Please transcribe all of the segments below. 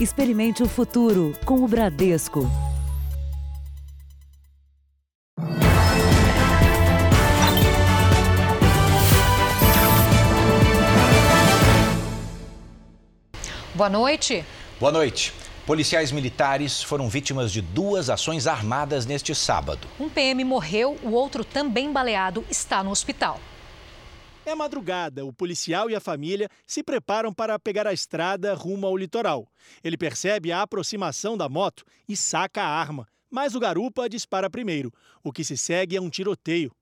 Experimente o futuro com o Bradesco. Boa noite. Boa noite. Policiais militares foram vítimas de duas ações armadas neste sábado. Um PM morreu, o outro também baleado está no hospital. É madrugada, o policial e a família se preparam para pegar a estrada rumo ao litoral. Ele percebe a aproximação da moto e saca a arma, mas o garupa dispara primeiro. O que se segue é um tiroteio.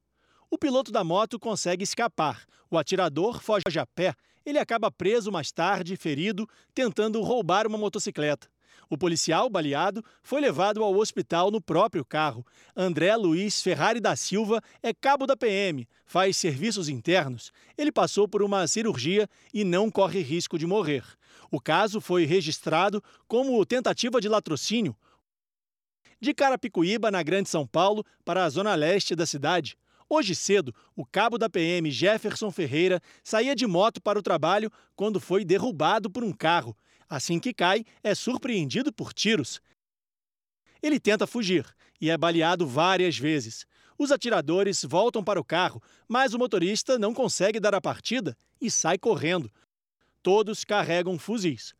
O piloto da moto consegue escapar. O atirador foge a pé. Ele acaba preso mais tarde, ferido, tentando roubar uma motocicleta. O policial, baleado, foi levado ao hospital no próprio carro. André Luiz Ferrari da Silva é cabo da PM, faz serviços internos. Ele passou por uma cirurgia e não corre risco de morrer. O caso foi registrado como tentativa de latrocínio. De Carapicuíba, na Grande São Paulo, para a zona leste da cidade. Hoje cedo, o cabo da PM Jefferson Ferreira saía de moto para o trabalho quando foi derrubado por um carro. Assim que cai, é surpreendido por tiros. Ele tenta fugir e é baleado várias vezes. Os atiradores voltam para o carro, mas o motorista não consegue dar a partida e sai correndo. Todos carregam fuzis.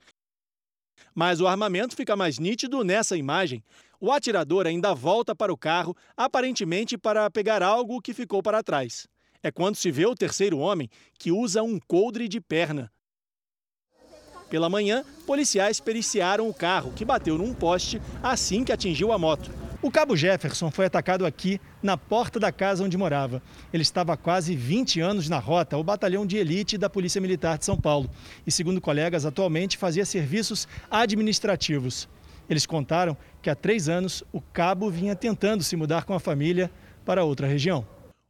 Mas o armamento fica mais nítido nessa imagem. O atirador ainda volta para o carro, aparentemente para pegar algo que ficou para trás. É quando se vê o terceiro homem, que usa um coldre de perna. Pela manhã, policiais periciaram o carro, que bateu num poste assim que atingiu a moto. O cabo Jefferson foi atacado aqui, na porta da casa onde morava. Ele estava há quase 20 anos na rota, o batalhão de elite da Polícia Militar de São Paulo. E, segundo colegas, atualmente fazia serviços administrativos. Eles contaram que há três anos o cabo vinha tentando se mudar com a família para outra região.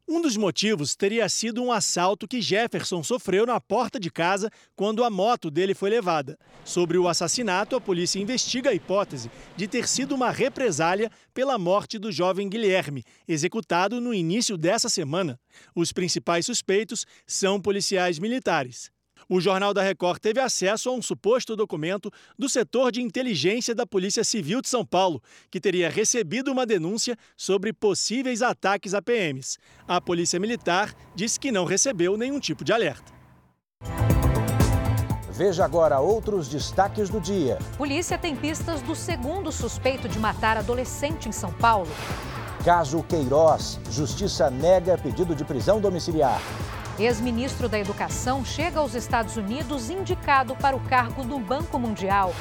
Um dos motivos teria sido um assalto que Jefferson sofreu na porta de casa quando a moto dele foi levada. Sobre o assassinato, a polícia investiga a hipótese de ter sido uma represália pela morte do jovem Guilherme, executado no início dessa semana. Os principais suspeitos são policiais militares. O Jornal da Record teve acesso a um suposto documento do setor de inteligência da Polícia Civil de São Paulo, que teria recebido uma denúncia sobre possíveis ataques a PMs. A Polícia Militar disse que não recebeu nenhum tipo de alerta. Veja agora outros destaques do dia. Polícia tem pistas do segundo suspeito de matar adolescente em São Paulo. Caso Queiroz, Justiça nega pedido de prisão domiciliar. Ex-ministro da Educação chega aos Estados Unidos indicado para o cargo no Banco Mundial.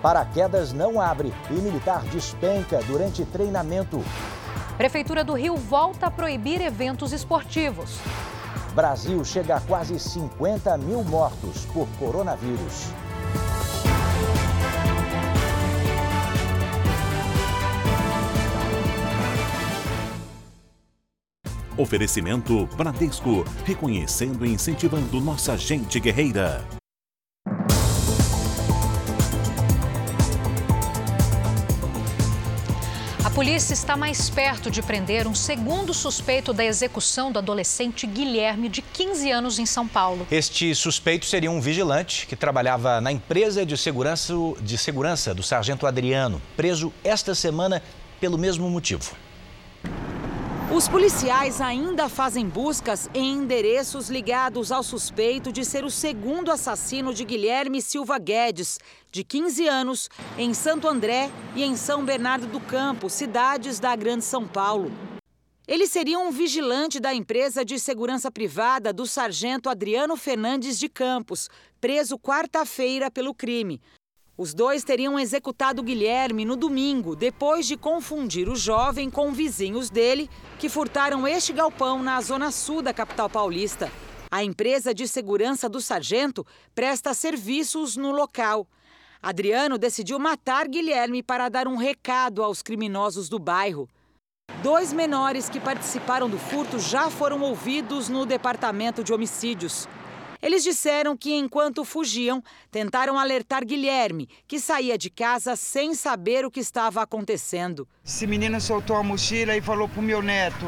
Paraquedas não abre e militar despenca durante treinamento. Prefeitura do Rio volta a proibir eventos esportivos. Brasil chega a quase 50 mil mortos por coronavírus. Oferecimento Bradesco, reconhecendo e incentivando nossa gente guerreira. A polícia está mais perto de prender um segundo suspeito da execução do adolescente Guilherme, de 15 anos, em São Paulo. Este suspeito seria um vigilante que trabalhava na empresa de segurança, de segurança do sargento Adriano, preso esta semana pelo mesmo motivo. Os policiais ainda fazem buscas em endereços ligados ao suspeito de ser o segundo assassino de Guilherme Silva Guedes, de 15 anos, em Santo André e em São Bernardo do Campo, cidades da Grande São Paulo. Ele seria um vigilante da empresa de segurança privada do sargento Adriano Fernandes de Campos, preso quarta-feira pelo crime. Os dois teriam executado Guilherme no domingo, depois de confundir o jovem com vizinhos dele que furtaram este galpão na zona sul da capital paulista. A empresa de segurança do sargento presta serviços no local. Adriano decidiu matar Guilherme para dar um recado aos criminosos do bairro. Dois menores que participaram do furto já foram ouvidos no departamento de homicídios. Eles disseram que, enquanto fugiam, tentaram alertar Guilherme, que saía de casa sem saber o que estava acontecendo. Esse menino soltou a mochila e falou pro meu neto: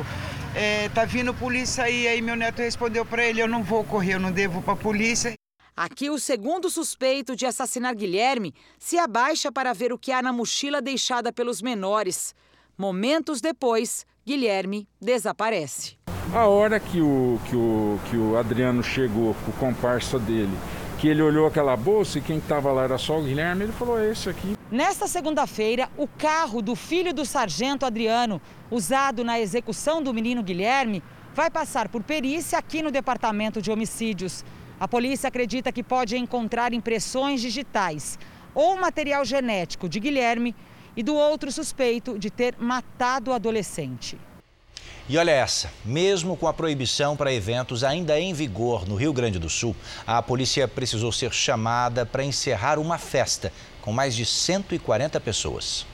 é, tá vindo polícia aí. Aí meu neto respondeu para ele: eu não vou correr, eu não devo para a polícia. Aqui, o segundo suspeito de assassinar Guilherme se abaixa para ver o que há na mochila deixada pelos menores. Momentos depois, Guilherme desaparece. A hora que o, que o, que o Adriano chegou com o comparsa dele, que ele olhou aquela bolsa e quem estava lá era só o Guilherme, ele falou: é esse aqui. Nesta segunda-feira, o carro do filho do sargento Adriano, usado na execução do menino Guilherme, vai passar por perícia aqui no Departamento de Homicídios. A polícia acredita que pode encontrar impressões digitais ou material genético de Guilherme e do outro suspeito de ter matado o adolescente. E olha essa, mesmo com a proibição para eventos ainda em vigor no Rio Grande do Sul, a polícia precisou ser chamada para encerrar uma festa com mais de 140 pessoas.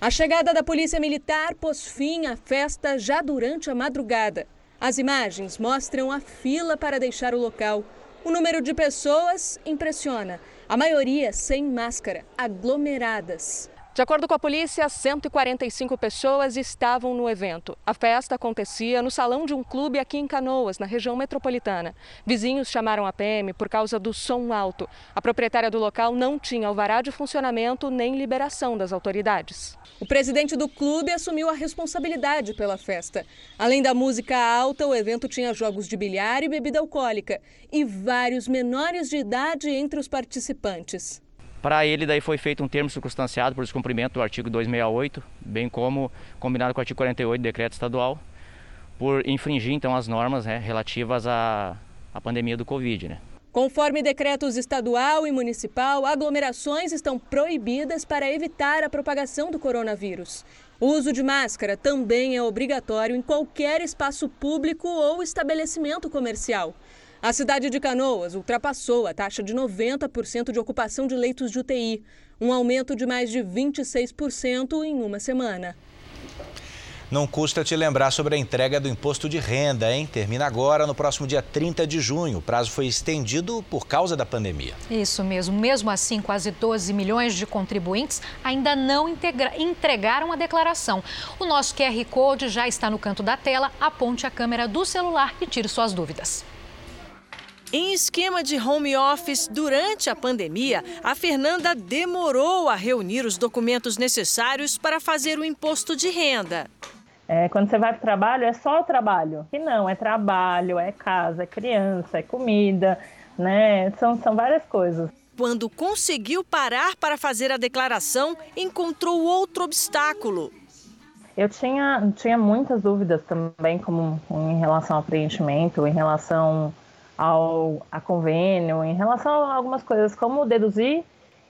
A chegada da Polícia Militar pôs fim à festa já durante a madrugada. As imagens mostram a fila para deixar o local. O número de pessoas impressiona. A maioria sem máscara, aglomeradas. De acordo com a polícia, 145 pessoas estavam no evento. A festa acontecia no salão de um clube aqui em Canoas, na região metropolitana. Vizinhos chamaram a PM por causa do som alto. A proprietária do local não tinha alvará de funcionamento nem liberação das autoridades. O presidente do clube assumiu a responsabilidade pela festa. Além da música alta, o evento tinha jogos de bilhar e bebida alcoólica e vários menores de idade entre os participantes. Para ele, daí foi feito um termo circunstanciado por descumprimento do artigo 268, bem como combinado com o artigo 48 do decreto estadual, por infringir então as normas né, relativas à, à pandemia do Covid. Né. Conforme decretos estadual e municipal, aglomerações estão proibidas para evitar a propagação do coronavírus. O uso de máscara também é obrigatório em qualquer espaço público ou estabelecimento comercial. A cidade de Canoas ultrapassou a taxa de 90% de ocupação de leitos de UTI, um aumento de mais de 26% em uma semana. Não custa te lembrar sobre a entrega do imposto de renda, hein? Termina agora, no próximo dia 30 de junho. O prazo foi estendido por causa da pandemia. Isso mesmo. Mesmo assim, quase 12 milhões de contribuintes ainda não integra... entregaram a declaração. O nosso QR Code já está no canto da tela. Aponte a câmera do celular e tire suas dúvidas. Em esquema de home office durante a pandemia, a Fernanda demorou a reunir os documentos necessários para fazer o imposto de renda. É, quando você vai para o trabalho, é só o trabalho. E não, é trabalho, é casa, é criança, é comida, né? São, são várias coisas. Quando conseguiu parar para fazer a declaração, encontrou outro obstáculo. Eu tinha, tinha muitas dúvidas também, como em relação ao preenchimento, em relação ao a convênio em relação a algumas coisas, como deduzir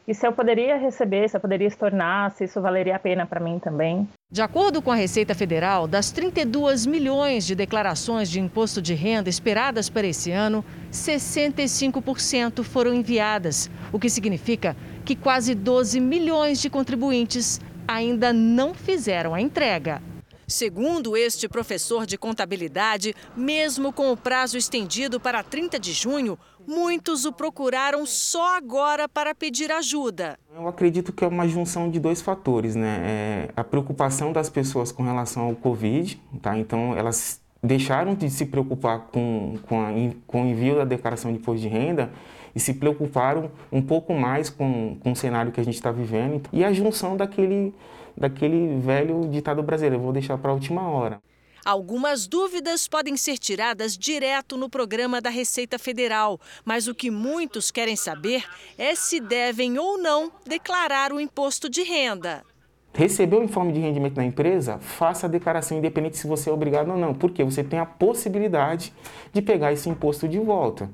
e se eu poderia receber, se eu poderia estornar, se isso valeria a pena para mim também. De acordo com a Receita Federal, das 32 milhões de declarações de imposto de renda esperadas para esse ano, 65% foram enviadas, o que significa que quase 12 milhões de contribuintes ainda não fizeram a entrega. Segundo este professor de contabilidade, mesmo com o prazo estendido para 30 de junho, muitos o procuraram só agora para pedir ajuda. Eu acredito que é uma junção de dois fatores, né? É a preocupação das pessoas com relação ao Covid, tá? Então elas deixaram de se preocupar com, com, a, com o envio da declaração de imposto de renda e se preocuparam um pouco mais com, com o cenário que a gente está vivendo e a junção daquele daquele velho ditado brasileiro, eu vou deixar para a última hora. Algumas dúvidas podem ser tiradas direto no programa da Receita Federal, mas o que muitos querem saber é se devem ou não declarar o imposto de renda. Recebeu o informe de rendimento da empresa? Faça a declaração independente se você é obrigado ou não, porque você tem a possibilidade de pegar esse imposto de volta.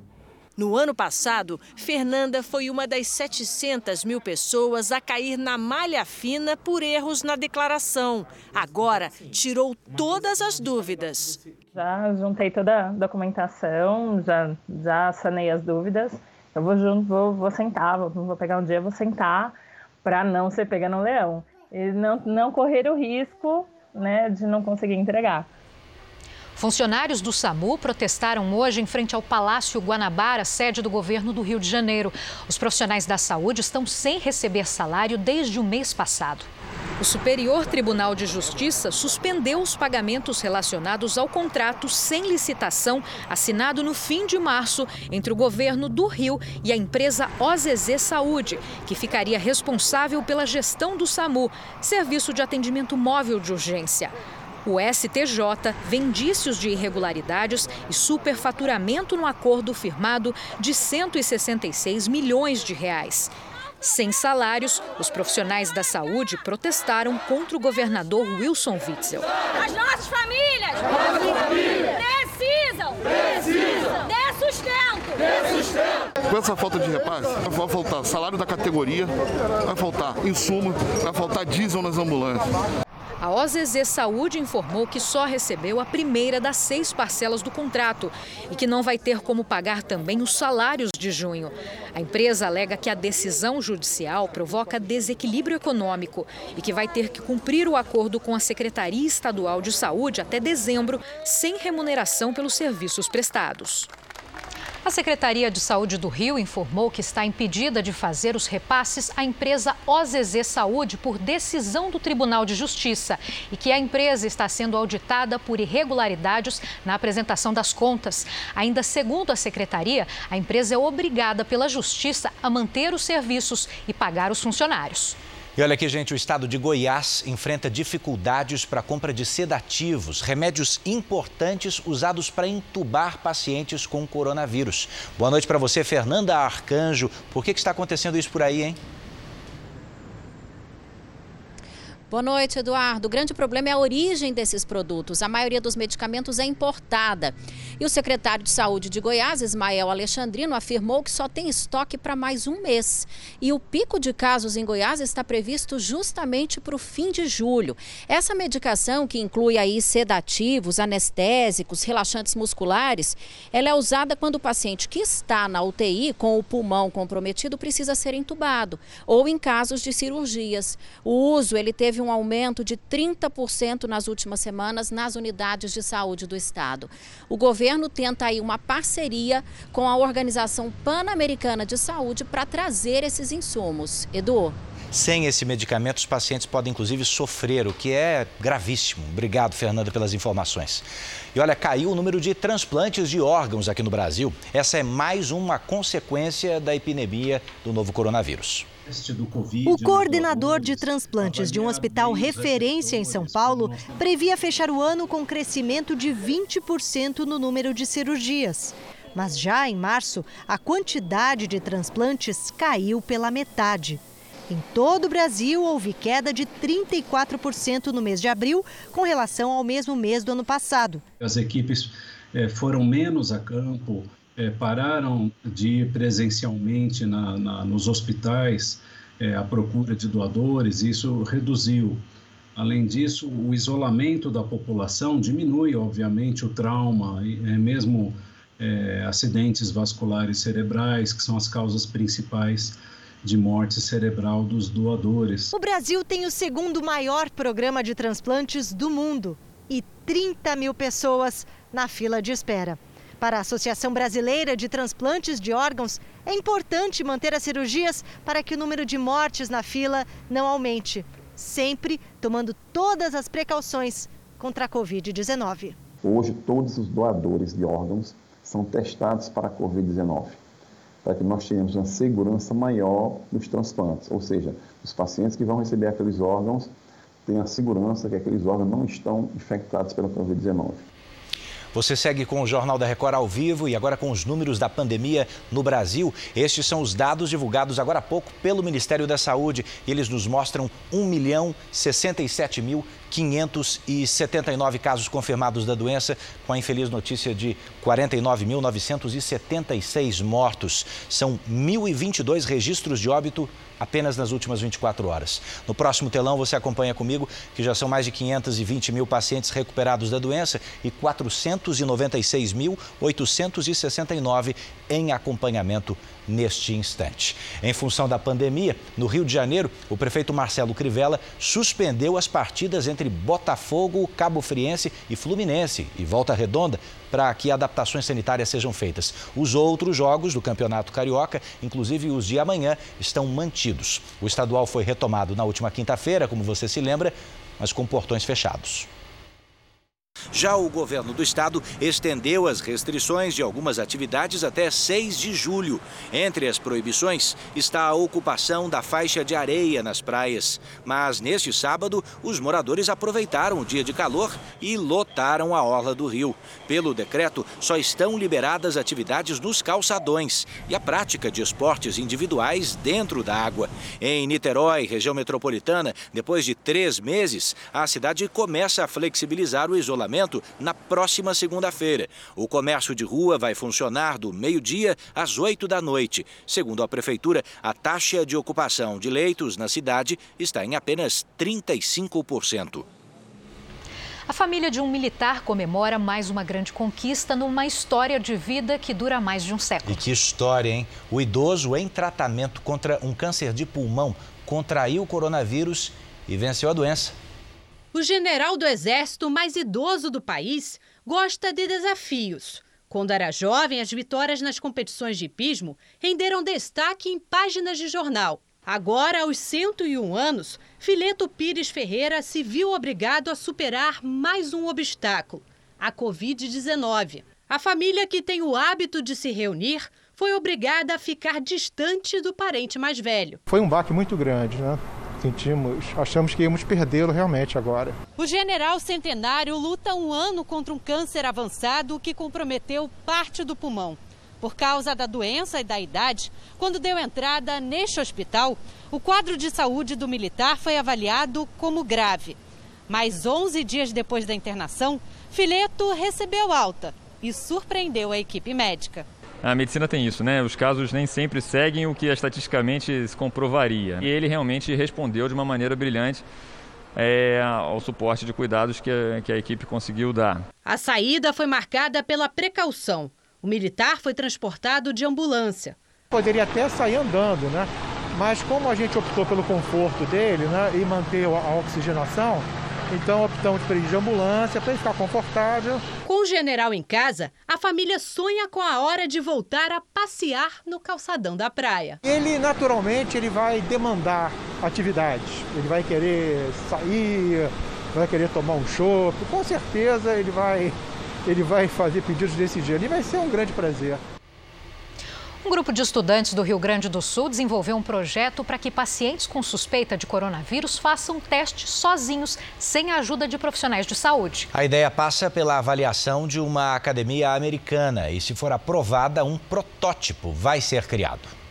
No ano passado, Fernanda foi uma das 700 mil pessoas a cair na malha fina por erros na declaração. Agora, tirou todas as dúvidas. Já juntei toda a documentação, já, já sanei as dúvidas. Eu vou, junto, vou, vou sentar, vou, vou pegar um dia, vou sentar para não ser pega no leão. E não, não correr o risco né, de não conseguir entregar. Funcionários do SAMU protestaram hoje em frente ao Palácio Guanabara, sede do governo do Rio de Janeiro. Os profissionais da saúde estão sem receber salário desde o mês passado. O Superior Tribunal de Justiça suspendeu os pagamentos relacionados ao contrato sem licitação assinado no fim de março entre o governo do Rio e a empresa OZZ Saúde, que ficaria responsável pela gestão do SAMU, Serviço de Atendimento Móvel de Urgência. O STJ vê indícios de irregularidades e superfaturamento no acordo firmado de 166 milhões de reais. Sem salários, os profissionais da saúde protestaram contra o governador Wilson Witzel. As nossas famílias, precisam, precisam de sustento. De sustento. Com essa falta de repasse, vai faltar salário da categoria, vai faltar insumo, vai faltar diesel nas ambulâncias. A OZZ Saúde informou que só recebeu a primeira das seis parcelas do contrato e que não vai ter como pagar também os salários de junho. A empresa alega que a decisão judicial provoca desequilíbrio econômico e que vai ter que cumprir o acordo com a Secretaria Estadual de Saúde até dezembro, sem remuneração pelos serviços prestados. A Secretaria de Saúde do Rio informou que está impedida de fazer os repasses à empresa OZZ Saúde por decisão do Tribunal de Justiça e que a empresa está sendo auditada por irregularidades na apresentação das contas. Ainda segundo a secretaria, a empresa é obrigada pela Justiça a manter os serviços e pagar os funcionários. E olha aqui, gente, o estado de Goiás enfrenta dificuldades para a compra de sedativos, remédios importantes usados para entubar pacientes com coronavírus. Boa noite para você, Fernanda Arcanjo. Por que, que está acontecendo isso por aí, hein? Boa noite, Eduardo. O grande problema é a origem desses produtos. A maioria dos medicamentos é importada. E o secretário de Saúde de Goiás, Ismael Alexandrino, afirmou que só tem estoque para mais um mês. E o pico de casos em Goiás está previsto justamente para o fim de julho. Essa medicação, que inclui aí sedativos, anestésicos, relaxantes musculares, ela é usada quando o paciente que está na UTI com o pulmão comprometido precisa ser entubado ou em casos de cirurgias. O uso ele teve um aumento de 30% nas últimas semanas nas unidades de saúde do estado. O governo tenta aí uma parceria com a Organização Pan-Americana de Saúde para trazer esses insumos. Edu. Sem esse medicamento, os pacientes podem inclusive sofrer, o que é gravíssimo. Obrigado, Fernanda, pelas informações. E olha, caiu o número de transplantes de órgãos aqui no Brasil. Essa é mais uma consequência da epidemia do novo coronavírus. O coordenador de transplantes de um hospital referência em São Paulo previa fechar o ano com crescimento de 20% no número de cirurgias. Mas já em março, a quantidade de transplantes caiu pela metade. Em todo o Brasil, houve queda de 34% no mês de abril, com relação ao mesmo mês do ano passado. As equipes eh, foram menos a campo, é, pararam de ir presencialmente na, na, nos hospitais é, à procura de doadores, isso reduziu. Além disso, o isolamento da população diminui, obviamente, o trauma, é, mesmo é, acidentes vasculares cerebrais, que são as causas principais de morte cerebral dos doadores. O Brasil tem o segundo maior programa de transplantes do mundo e 30 mil pessoas na fila de espera. Para a Associação Brasileira de Transplantes de Órgãos, é importante manter as cirurgias para que o número de mortes na fila não aumente, sempre tomando todas as precauções contra a Covid-19. Hoje, todos os doadores de órgãos são testados para a Covid-19, para que nós tenhamos uma segurança maior nos transplantes, ou seja, os pacientes que vão receber aqueles órgãos têm a segurança que aqueles órgãos não estão infectados pela Covid-19. Você segue com o Jornal da Record ao vivo e agora com os números da pandemia no Brasil. Estes são os dados divulgados agora há pouco pelo Ministério da Saúde. Eles nos mostram 1 milhão 67 mil 579 casos confirmados da doença, com a infeliz notícia de 49.976 mortos. São 1.022 registros de óbito apenas nas últimas 24 horas. No próximo telão você acompanha comigo que já são mais de 520 mil pacientes recuperados da doença e 496.869 em acompanhamento neste instante. Em função da pandemia, no Rio de Janeiro, o prefeito Marcelo Crivella suspendeu as partidas entre Botafogo, Cabo Friense e Fluminense e Volta Redonda para que adaptações sanitárias sejam feitas. Os outros jogos do Campeonato Carioca, inclusive os de amanhã, estão mantidos. O estadual foi retomado na última quinta-feira, como você se lembra, mas com portões fechados. Já o governo do estado estendeu as restrições de algumas atividades até 6 de julho. Entre as proibições está a ocupação da faixa de areia nas praias. Mas neste sábado, os moradores aproveitaram o dia de calor e lotaram a orla do rio. Pelo decreto, só estão liberadas atividades nos calçadões e a prática de esportes individuais dentro da água. Em Niterói, região metropolitana, depois de três meses, a cidade começa a flexibilizar o isolamento na próxima segunda-feira. O comércio de rua vai funcionar do meio-dia às 8 da noite. Segundo a Prefeitura, a taxa de ocupação de leitos na cidade está em apenas 35%. A família de um militar comemora mais uma grande conquista numa história de vida que dura mais de um século. E que história, hein? O idoso em tratamento contra um câncer de pulmão contraiu o coronavírus e venceu a doença. O general do Exército mais idoso do país gosta de desafios. Quando era jovem, as vitórias nas competições de hipismo renderam destaque em páginas de jornal. Agora, aos 101 anos, Fileto Pires Ferreira se viu obrigado a superar mais um obstáculo: a Covid-19. A família que tem o hábito de se reunir foi obrigada a ficar distante do parente mais velho. Foi um baque muito grande, né? Sentimos, achamos que íamos perdê-lo realmente agora. O general centenário luta um ano contra um câncer avançado que comprometeu parte do pulmão. Por causa da doença e da idade, quando deu entrada neste hospital, o quadro de saúde do militar foi avaliado como grave. Mas 11 dias depois da internação, Fileto recebeu alta e surpreendeu a equipe médica. A medicina tem isso, né? Os casos nem sempre seguem o que estatisticamente se comprovaria. E ele realmente respondeu de uma maneira brilhante é, ao suporte de cuidados que a, que a equipe conseguiu dar. A saída foi marcada pela precaução. O militar foi transportado de ambulância. Poderia até sair andando, né? Mas como a gente optou pelo conforto dele né, e manter a oxigenação, então optamos por ir de ambulância para ficar confortável. Com o general em casa, a família sonha com a hora de voltar a passear no calçadão da praia. Ele naturalmente ele vai demandar atividades. Ele vai querer sair, vai querer tomar um chopp. Com certeza ele vai ele vai fazer pedidos desse dia. E vai ser um grande prazer. Um grupo de estudantes do Rio Grande do Sul desenvolveu um projeto para que pacientes com suspeita de coronavírus façam testes sozinhos, sem a ajuda de profissionais de saúde. A ideia passa pela avaliação de uma academia americana e, se for aprovada, um protótipo vai ser criado.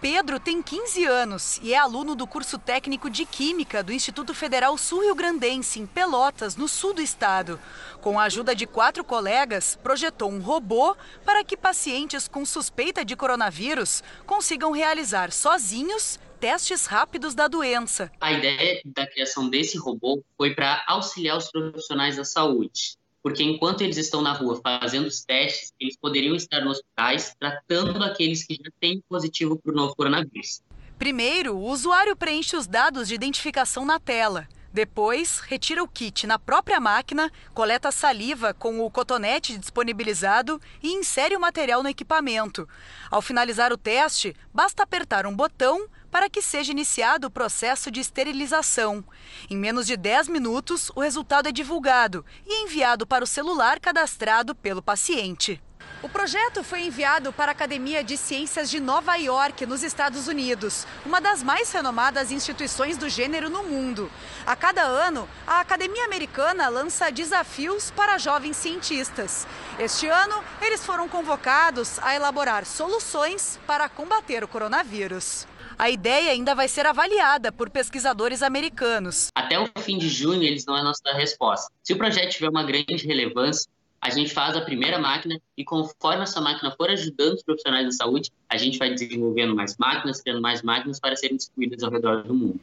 Pedro tem 15 anos e é aluno do curso técnico de Química do Instituto Federal Sul-Rio Grandense, em Pelotas, no sul do estado. Com a ajuda de quatro colegas, projetou um robô para que pacientes com suspeita de coronavírus consigam realizar sozinhos testes rápidos da doença. A ideia da criação desse robô foi para auxiliar os profissionais da saúde porque enquanto eles estão na rua fazendo os testes, eles poderiam estar nos hospitais tratando aqueles que já têm positivo para o novo coronavírus. Primeiro, o usuário preenche os dados de identificação na tela. Depois, retira o kit na própria máquina, coleta saliva com o cotonete disponibilizado e insere o material no equipamento. Ao finalizar o teste, basta apertar um botão para que seja iniciado o processo de esterilização. Em menos de 10 minutos, o resultado é divulgado e enviado para o celular cadastrado pelo paciente. O projeto foi enviado para a Academia de Ciências de Nova York, nos Estados Unidos, uma das mais renomadas instituições do gênero no mundo. A cada ano, a Academia Americana lança desafios para jovens cientistas. Este ano, eles foram convocados a elaborar soluções para combater o coronavírus. A ideia ainda vai ser avaliada por pesquisadores americanos. Até o fim de junho, eles não vão dar resposta. Se o projeto tiver uma grande relevância, a gente faz a primeira máquina e conforme essa máquina for ajudando os profissionais da saúde, a gente vai desenvolvendo mais máquinas, criando mais máquinas para serem distribuídas ao redor do mundo.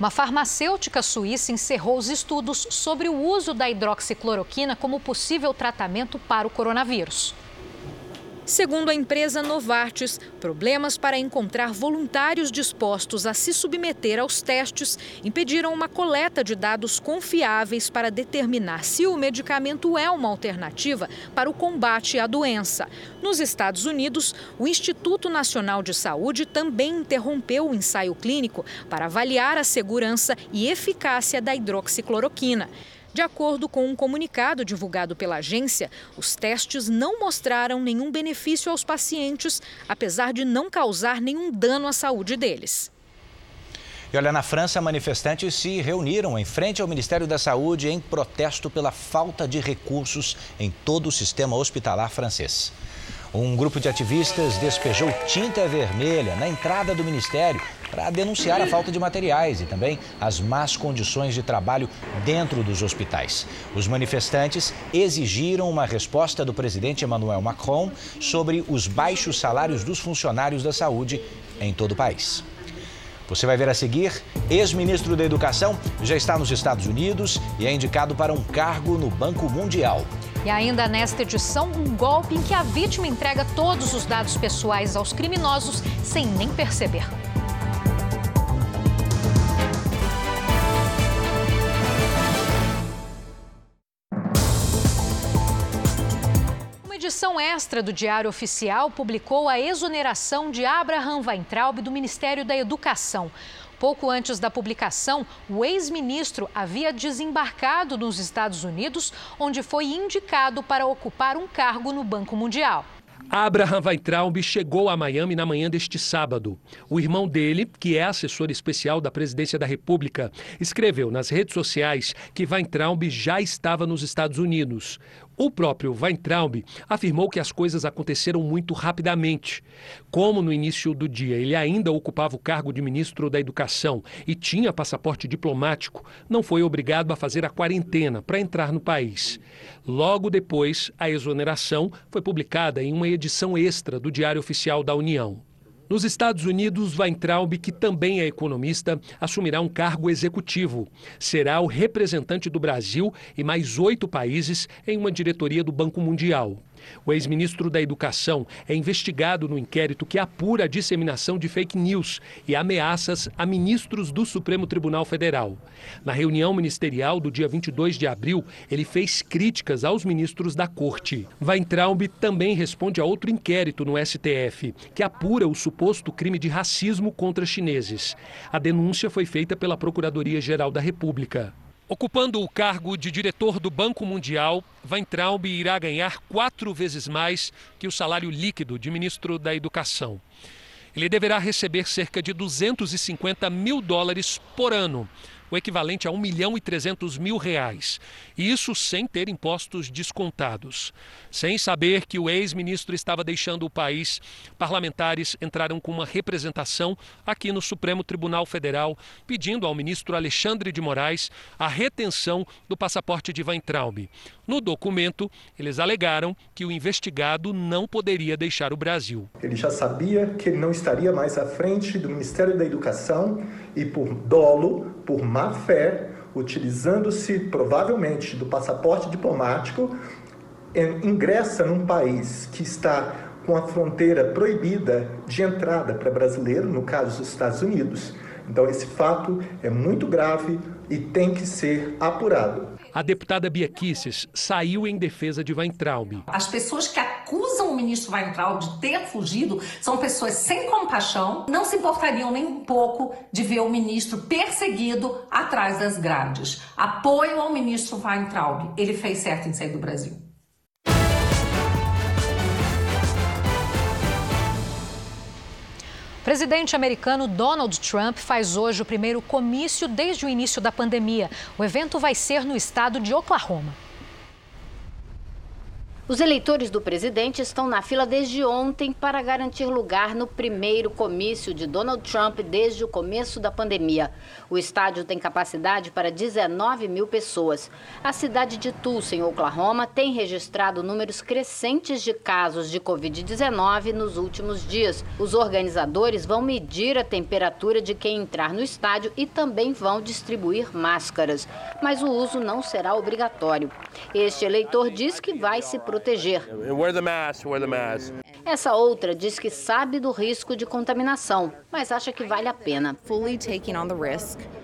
Uma farmacêutica suíça encerrou os estudos sobre o uso da hidroxicloroquina como possível tratamento para o coronavírus. Segundo a empresa Novartis, problemas para encontrar voluntários dispostos a se submeter aos testes impediram uma coleta de dados confiáveis para determinar se o medicamento é uma alternativa para o combate à doença. Nos Estados Unidos, o Instituto Nacional de Saúde também interrompeu o ensaio clínico para avaliar a segurança e eficácia da hidroxicloroquina. De acordo com um comunicado divulgado pela agência, os testes não mostraram nenhum benefício aos pacientes, apesar de não causar nenhum dano à saúde deles. E olha, na França, manifestantes se reuniram em frente ao Ministério da Saúde em protesto pela falta de recursos em todo o sistema hospitalar francês. Um grupo de ativistas despejou tinta vermelha na entrada do ministério para denunciar a falta de materiais e também as más condições de trabalho dentro dos hospitais. Os manifestantes exigiram uma resposta do presidente Emmanuel Macron sobre os baixos salários dos funcionários da saúde em todo o país. Você vai ver a seguir: ex-ministro da Educação já está nos Estados Unidos e é indicado para um cargo no Banco Mundial. E ainda nesta edição, um golpe em que a vítima entrega todos os dados pessoais aos criminosos sem nem perceber. Edição extra do Diário Oficial publicou a exoneração de Abraham Weintraub do Ministério da Educação. Pouco antes da publicação, o ex-ministro havia desembarcado nos Estados Unidos, onde foi indicado para ocupar um cargo no Banco Mundial. Abraham Weintraub chegou a Miami na manhã deste sábado. O irmão dele, que é assessor especial da presidência da República, escreveu nas redes sociais que Weintraub já estava nos Estados Unidos. O próprio Weintraub afirmou que as coisas aconteceram muito rapidamente. Como no início do dia ele ainda ocupava o cargo de ministro da Educação e tinha passaporte diplomático, não foi obrigado a fazer a quarentena para entrar no país. Logo depois, a exoneração foi publicada em uma edição extra do Diário Oficial da União. Nos Estados Unidos, Weintraub, que também é economista, assumirá um cargo executivo. Será o representante do Brasil e mais oito países em uma diretoria do Banco Mundial. O ex-ministro da Educação é investigado no inquérito que apura a disseminação de fake news e ameaças a ministros do Supremo Tribunal Federal. Na reunião ministerial do dia 22 de abril, ele fez críticas aos ministros da corte. Weintraub também responde a outro inquérito no STF, que apura o suposto crime de racismo contra chineses. A denúncia foi feita pela Procuradoria-Geral da República. Ocupando o cargo de diretor do Banco Mundial, Weintraub irá ganhar quatro vezes mais que o salário líquido de ministro da Educação. Ele deverá receber cerca de 250 mil dólares por ano, o equivalente a 1 milhão e 300 mil reais. Isso sem ter impostos descontados. Sem saber que o ex-ministro estava deixando o país, parlamentares entraram com uma representação aqui no Supremo Tribunal Federal, pedindo ao ministro Alexandre de Moraes a retenção do passaporte de Weintraub. No documento, eles alegaram que o investigado não poderia deixar o Brasil. Ele já sabia que ele não estaria mais à frente do Ministério da Educação e, por dolo, por má fé, utilizando-se provavelmente do passaporte diplomático, ingressa num país que está com a fronteira proibida de entrada para brasileiro, no caso dos Estados Unidos. Então, esse fato é muito grave e tem que ser apurado. A deputada Bia Kisses saiu em defesa de Weintraub. As pessoas que acusam o ministro Weintraub de ter fugido são pessoas sem compaixão, não se importariam nem um pouco de ver o ministro perseguido atrás das grades. Apoio ao ministro Weintraub. Ele fez certo em sair do Brasil. Presidente americano Donald Trump faz hoje o primeiro comício desde o início da pandemia. O evento vai ser no estado de Oklahoma. Os eleitores do presidente estão na fila desde ontem para garantir lugar no primeiro comício de Donald Trump desde o começo da pandemia. O estádio tem capacidade para 19 mil pessoas. A cidade de Tulsa, em Oklahoma, tem registrado números crescentes de casos de Covid-19 nos últimos dias. Os organizadores vão medir a temperatura de quem entrar no estádio e também vão distribuir máscaras. Mas o uso não será obrigatório. Este eleitor diz que vai se proteger. Essa outra diz que sabe do risco de contaminação, mas acha que vale a pena.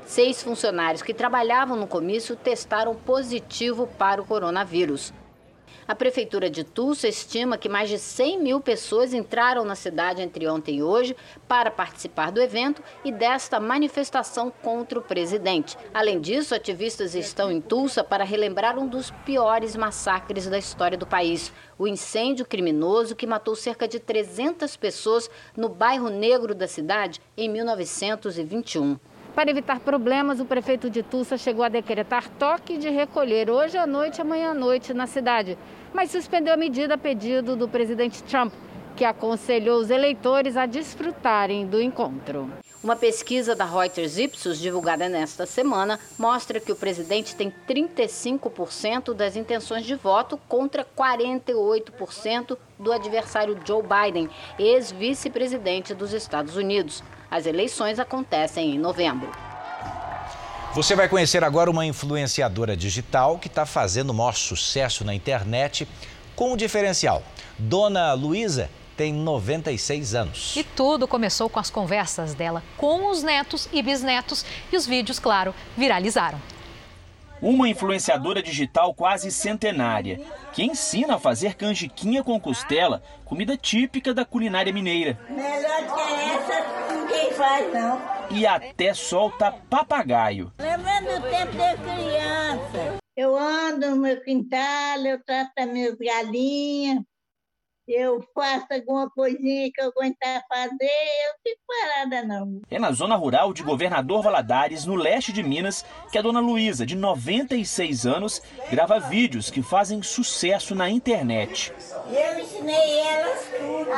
Seis funcionários que trabalhavam no comício testaram positivo para o coronavírus. A Prefeitura de Tulsa estima que mais de 100 mil pessoas entraram na cidade entre ontem e hoje para participar do evento e desta manifestação contra o presidente. Além disso, ativistas estão em Tulsa para relembrar um dos piores massacres da história do país: o incêndio criminoso que matou cerca de 300 pessoas no bairro negro da cidade em 1921. Para evitar problemas, o prefeito de Tulsa chegou a decretar toque de recolher hoje à noite e amanhã à noite na cidade, mas suspendeu a medida a pedido do presidente Trump, que aconselhou os eleitores a desfrutarem do encontro. Uma pesquisa da Reuters Ipsos, divulgada nesta semana, mostra que o presidente tem 35% das intenções de voto contra 48% do adversário Joe Biden, ex-vice-presidente dos Estados Unidos. As eleições acontecem em novembro. Você vai conhecer agora uma influenciadora digital que está fazendo o maior sucesso na internet com um diferencial. Dona Luísa tem 96 anos. E tudo começou com as conversas dela com os netos e bisnetos e os vídeos, claro, viralizaram. Uma influenciadora digital quase centenária, que ensina a fazer canjiquinha com costela, comida típica da culinária mineira. Melhor que essa, ninguém faz não. E até solta papagaio. Lembrando o tempo de criança. Eu ando no meu quintal, eu trato as minhas galinhas, eu faço alguma coisinha que eu aguentar fazer, eu fico parada não. É na zona rural de Governador Valadares, no leste de Minas, que a dona Luísa, de 96 anos, grava vídeos que fazem sucesso na internet. Eu ensinei elas tudo.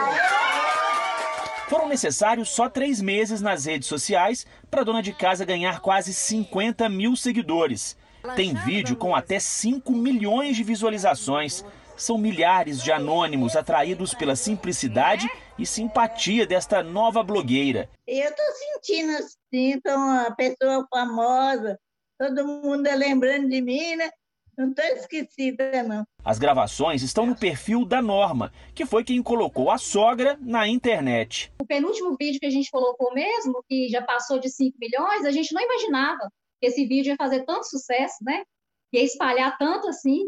Foram necessários só três meses nas redes sociais para a dona de casa ganhar quase 50 mil seguidores. Tem vídeo com até 5 milhões de visualizações. São milhares de anônimos atraídos pela simplicidade e simpatia desta nova blogueira. Eu tô sentindo assim, sou uma pessoa famosa, todo mundo é lembrando de mim, né? Não tô esquecida, não. As gravações estão no perfil da Norma, que foi quem colocou a sogra na internet. O penúltimo vídeo que a gente colocou mesmo, que já passou de 5 milhões, a gente não imaginava que esse vídeo ia fazer tanto sucesso, né? Ia espalhar tanto assim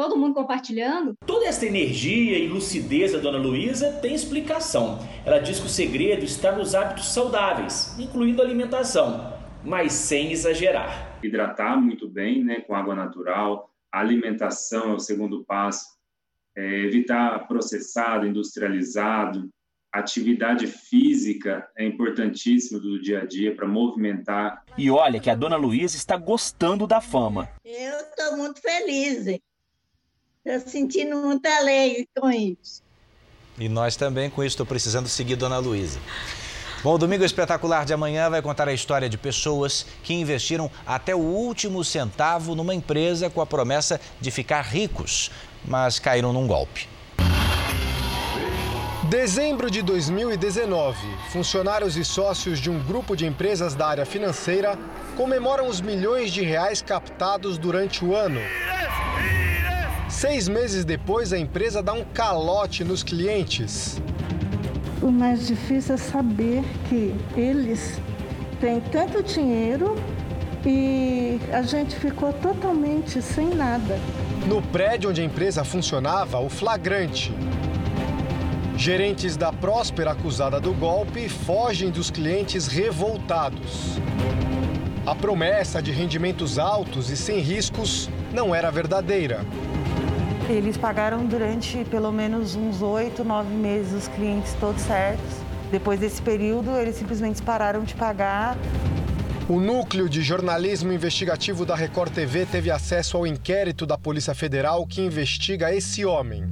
todo mundo compartilhando. Toda essa energia e lucidez da dona Luísa tem explicação. Ela diz que o segredo está nos hábitos saudáveis, incluindo a alimentação, mas sem exagerar. Hidratar muito bem, né, com água natural, a alimentação é o segundo passo, é, evitar processado, industrializado, atividade física é importantíssima do dia a dia para movimentar. E olha que a dona Luísa está gostando da fama. Eu estou muito feliz. Estou sentindo muito alegre com isso. E nós também com isso. Estou precisando seguir Dona Luísa. Bom, o Domingo Espetacular de amanhã vai contar a história de pessoas que investiram até o último centavo numa empresa com a promessa de ficar ricos, mas caíram num golpe. Dezembro de 2019, funcionários e sócios de um grupo de empresas da área financeira comemoram os milhões de reais captados durante o ano. Seis meses depois, a empresa dá um calote nos clientes. O mais difícil é saber que eles têm tanto dinheiro e a gente ficou totalmente sem nada. No prédio onde a empresa funcionava, o flagrante. Gerentes da Próspera acusada do golpe fogem dos clientes revoltados. A promessa de rendimentos altos e sem riscos não era verdadeira. Eles pagaram durante pelo menos uns oito, nove meses os clientes todos certos. Depois desse período, eles simplesmente pararam de pagar. O núcleo de jornalismo investigativo da Record TV teve acesso ao inquérito da Polícia Federal que investiga esse homem.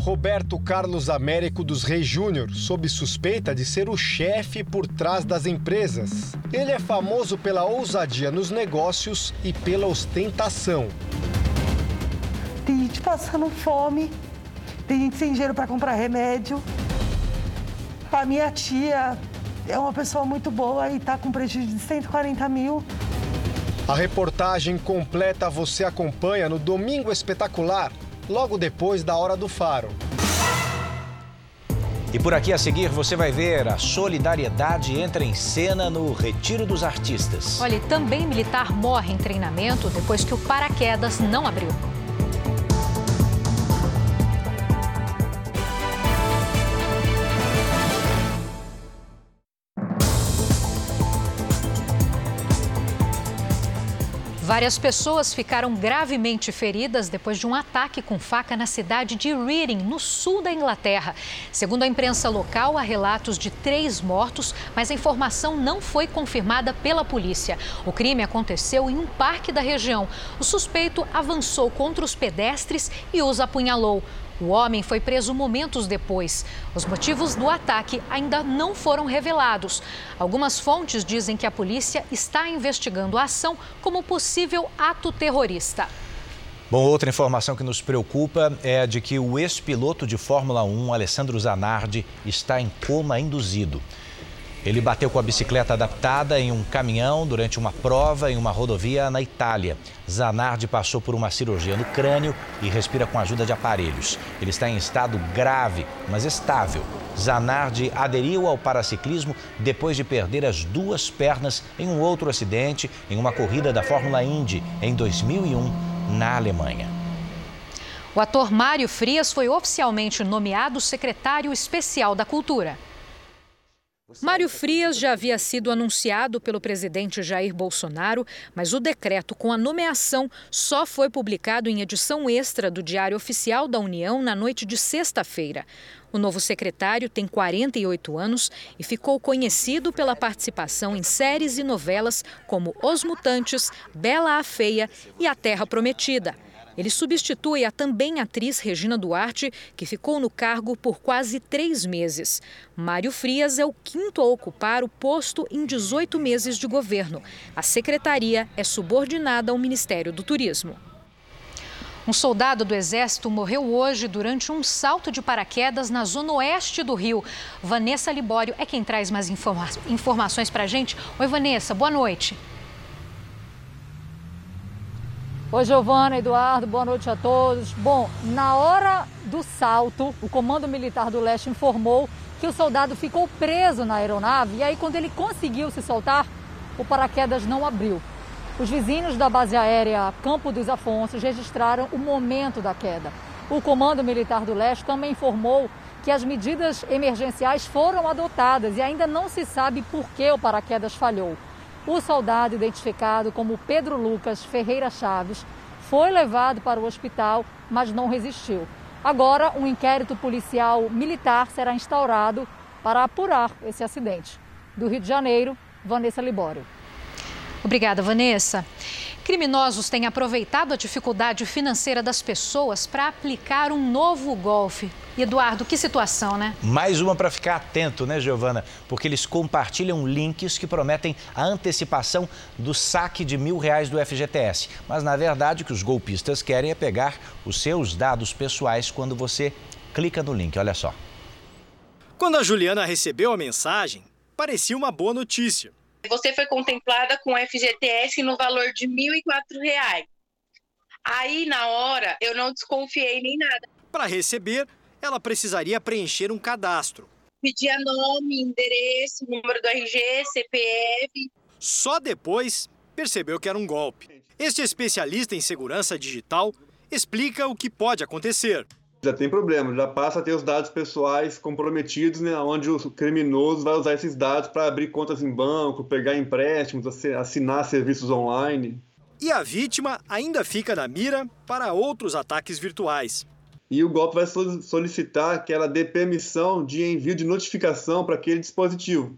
Roberto Carlos Américo dos Reis Júnior, sob suspeita de ser o chefe por trás das empresas. Ele é famoso pela ousadia nos negócios e pela ostentação. Gente passando fome, tem gente sem dinheiro para comprar remédio. A minha tia é uma pessoa muito boa e está com prejuízo de 140 mil. A reportagem completa você acompanha no Domingo Espetacular, logo depois da Hora do Faro. E por aqui a seguir você vai ver a solidariedade entra em cena no Retiro dos Artistas. Olha, também militar morre em treinamento depois que o paraquedas não abriu. Várias pessoas ficaram gravemente feridas depois de um ataque com faca na cidade de Reading, no sul da Inglaterra. Segundo a imprensa local, há relatos de três mortos, mas a informação não foi confirmada pela polícia. O crime aconteceu em um parque da região. O suspeito avançou contra os pedestres e os apunhalou. O homem foi preso momentos depois. Os motivos do ataque ainda não foram revelados. Algumas fontes dizem que a polícia está investigando a ação como possível ato terrorista. Bom, outra informação que nos preocupa é a de que o ex-piloto de Fórmula 1, Alessandro Zanardi, está em coma induzido. Ele bateu com a bicicleta adaptada em um caminhão durante uma prova em uma rodovia na Itália. Zanardi passou por uma cirurgia no crânio e respira com a ajuda de aparelhos. Ele está em estado grave, mas estável. Zanardi aderiu ao paraciclismo depois de perder as duas pernas em um outro acidente em uma corrida da Fórmula Indy em 2001 na Alemanha. O ator Mário Frias foi oficialmente nomeado secretário especial da Cultura. Mário Frias já havia sido anunciado pelo presidente Jair Bolsonaro, mas o decreto com a nomeação só foi publicado em edição extra do Diário Oficial da União na noite de sexta-feira. O novo secretário tem 48 anos e ficou conhecido pela participação em séries e novelas como Os Mutantes, Bela a Feia e A Terra Prometida. Ele substitui a também atriz Regina Duarte, que ficou no cargo por quase três meses. Mário Frias é o quinto a ocupar o posto em 18 meses de governo. A secretaria é subordinada ao Ministério do Turismo. Um soldado do Exército morreu hoje durante um salto de paraquedas na zona oeste do Rio. Vanessa Libório é quem traz mais informa informações para a gente. Oi, Vanessa, boa noite. Oi, Giovana, Eduardo, boa noite a todos. Bom, na hora do salto, o Comando Militar do Leste informou que o soldado ficou preso na aeronave e aí, quando ele conseguiu se soltar, o paraquedas não abriu. Os vizinhos da base aérea Campo dos Afonsos registraram o momento da queda. O Comando Militar do Leste também informou que as medidas emergenciais foram adotadas e ainda não se sabe por que o paraquedas falhou. O soldado, identificado como Pedro Lucas Ferreira Chaves, foi levado para o hospital, mas não resistiu. Agora, um inquérito policial militar será instaurado para apurar esse acidente. Do Rio de Janeiro, Vanessa Libório. Obrigada, Vanessa. Criminosos têm aproveitado a dificuldade financeira das pessoas para aplicar um novo golpe. Eduardo, que situação, né? Mais uma para ficar atento, né, Giovana? Porque eles compartilham links que prometem a antecipação do saque de mil reais do FGTS. Mas, na verdade, o que os golpistas querem é pegar os seus dados pessoais quando você clica no link. Olha só. Quando a Juliana recebeu a mensagem, parecia uma boa notícia. Você foi contemplada com FGTS no valor de R$ 1.004. Aí, na hora, eu não desconfiei nem nada. Para receber, ela precisaria preencher um cadastro. Pedia nome, endereço, número do RG, CPF. Só depois percebeu que era um golpe. Este especialista em segurança digital explica o que pode acontecer já tem problema, já passa a ter os dados pessoais comprometidos, né, onde o criminoso vai usar esses dados para abrir contas em banco, pegar empréstimos, assinar serviços online. E a vítima ainda fica na mira para outros ataques virtuais. E o golpe vai solicitar que ela dê permissão de envio de notificação para aquele dispositivo,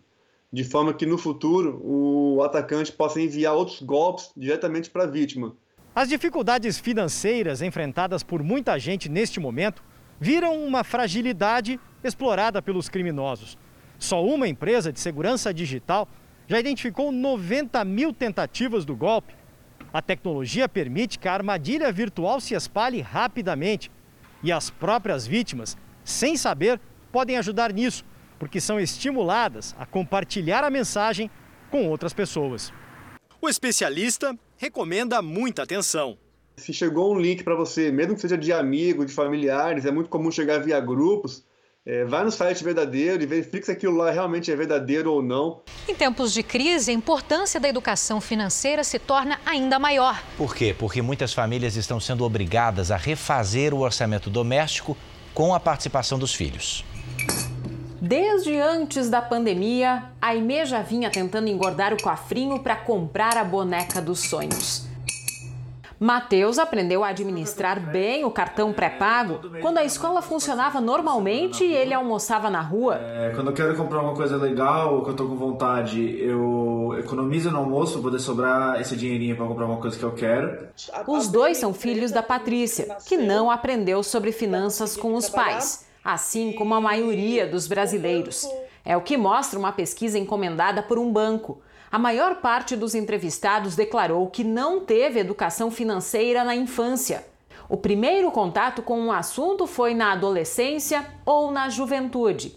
de forma que no futuro o atacante possa enviar outros golpes diretamente para a vítima. As dificuldades financeiras enfrentadas por muita gente neste momento viram uma fragilidade explorada pelos criminosos. Só uma empresa de segurança digital já identificou 90 mil tentativas do golpe. A tecnologia permite que a armadilha virtual se espalhe rapidamente e as próprias vítimas, sem saber, podem ajudar nisso, porque são estimuladas a compartilhar a mensagem com outras pessoas. O especialista recomenda muita atenção. Se chegou um link para você, mesmo que seja de amigo, de familiares, é muito comum chegar via grupos, é, vai no site verdadeiro e verifica se aquilo lá realmente é verdadeiro ou não. Em tempos de crise, a importância da educação financeira se torna ainda maior. Por quê? Porque muitas famílias estão sendo obrigadas a refazer o orçamento doméstico com a participação dos filhos. Desde antes da pandemia, a Aimee já vinha tentando engordar o cofrinho para comprar a boneca dos sonhos. Matheus aprendeu a administrar bem o cartão pré-pago quando a escola funcionava normalmente e ele almoçava na rua. É, quando eu quero comprar uma coisa legal, que eu tô com vontade, eu economizo no almoço para poder sobrar esse dinheirinho para comprar uma coisa que eu quero. Os dois são filhos da Patrícia, que não aprendeu sobre finanças com os pais, assim como a maioria dos brasileiros. É o que mostra uma pesquisa encomendada por um banco. A maior parte dos entrevistados declarou que não teve educação financeira na infância. O primeiro contato com o assunto foi na adolescência ou na juventude.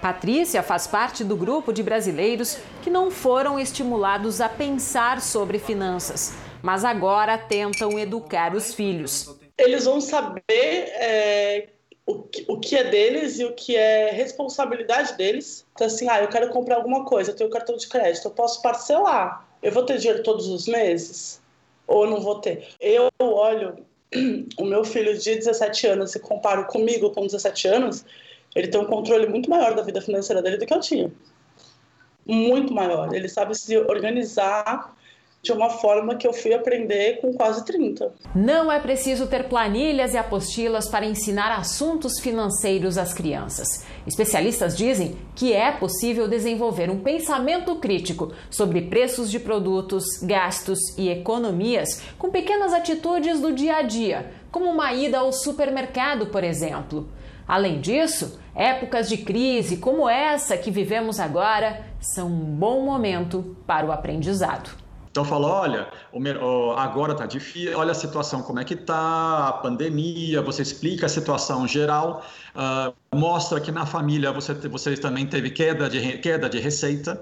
Patrícia faz parte do grupo de brasileiros que não foram estimulados a pensar sobre finanças, mas agora tentam educar os filhos. Eles vão saber é, o que, o que é deles e o que é responsabilidade deles. Então, assim, ah, eu quero comprar alguma coisa, eu tenho cartão de crédito, eu posso parcelar. Eu vou ter dinheiro todos os meses? Ou não vou ter? Eu olho o meu filho de 17 anos e comparo comigo com 17 anos, ele tem um controle muito maior da vida financeira dele do que eu tinha. Muito maior. Ele sabe se organizar de uma forma que eu fui aprender com quase 30. Não é preciso ter planilhas e apostilas para ensinar assuntos financeiros às crianças. Especialistas dizem que é possível desenvolver um pensamento crítico sobre preços de produtos, gastos e economias com pequenas atitudes do dia a dia, como uma ida ao supermercado, por exemplo. Além disso, épocas de crise como essa que vivemos agora são um bom momento para o aprendizado. Então falou, olha, agora está difícil, olha a situação como é que está, a pandemia, você explica a situação geral, uh, mostra que na família você, você também teve queda de, queda de receita,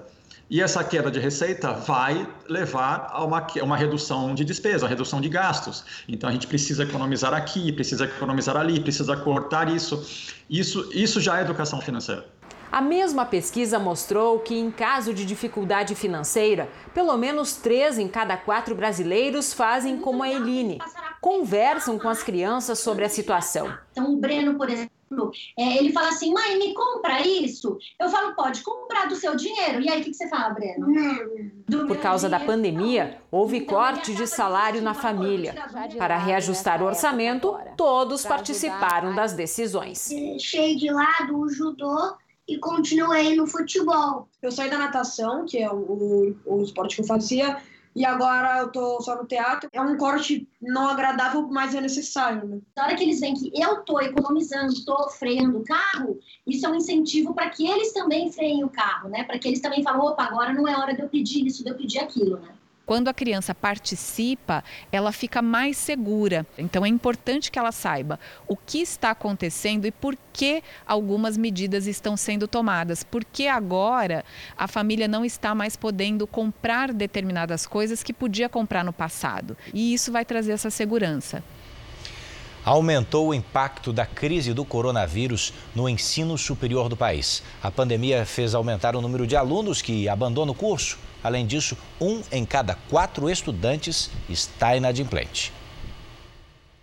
e essa queda de receita vai levar a uma, uma redução de despesa, redução de gastos. Então a gente precisa economizar aqui, precisa economizar ali, precisa cortar isso. Isso, isso já é educação financeira. A mesma pesquisa mostrou que, em caso de dificuldade financeira, pelo menos três em cada quatro brasileiros fazem como a Eline: conversam com as crianças sobre a situação. Então, o Breno, por exemplo, é, ele fala assim: mãe, me compra isso. Eu falo: pode comprar do seu dinheiro. E aí, o que, que você fala, Breno? Do Por causa da pandemia, houve então, corte de salário na família. Para reajustar o orçamento, todos participaram das decisões. Cheio de lado o judô e continuei no futebol. Eu saí da natação, que é o, o, o esporte que eu fazia, e agora eu tô só no teatro. É um corte não agradável, mas é necessário, né? Na hora que eles veem que eu tô economizando, tô freando o carro, isso é um incentivo para que eles também freiem o carro, né? Para que eles também falem, opa, agora não é hora de eu pedir isso, de eu pedir aquilo, né? Quando a criança participa, ela fica mais segura. Então é importante que ela saiba o que está acontecendo e por que algumas medidas estão sendo tomadas. Porque agora a família não está mais podendo comprar determinadas coisas que podia comprar no passado. E isso vai trazer essa segurança aumentou o impacto da crise do coronavírus no ensino superior do país. A pandemia fez aumentar o número de alunos que abandonam o curso. Além disso, um em cada quatro estudantes está inadimplente.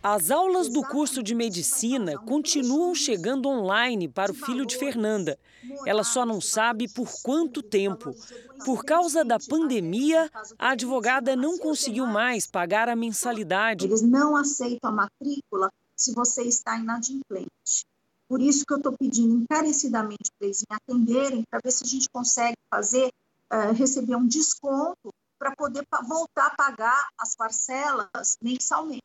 As aulas do curso de medicina continuam chegando online para o filho de Fernanda. Ela só não sabe por quanto tempo. Por causa da pandemia, a advogada não conseguiu mais pagar a mensalidade. Eles não aceitam a matrícula se você está inadimplente. Por isso que eu estou pedindo encarecidamente para eles me atenderem, para ver se a gente consegue fazer, uh, receber um desconto para poder voltar a pagar as parcelas mensalmente.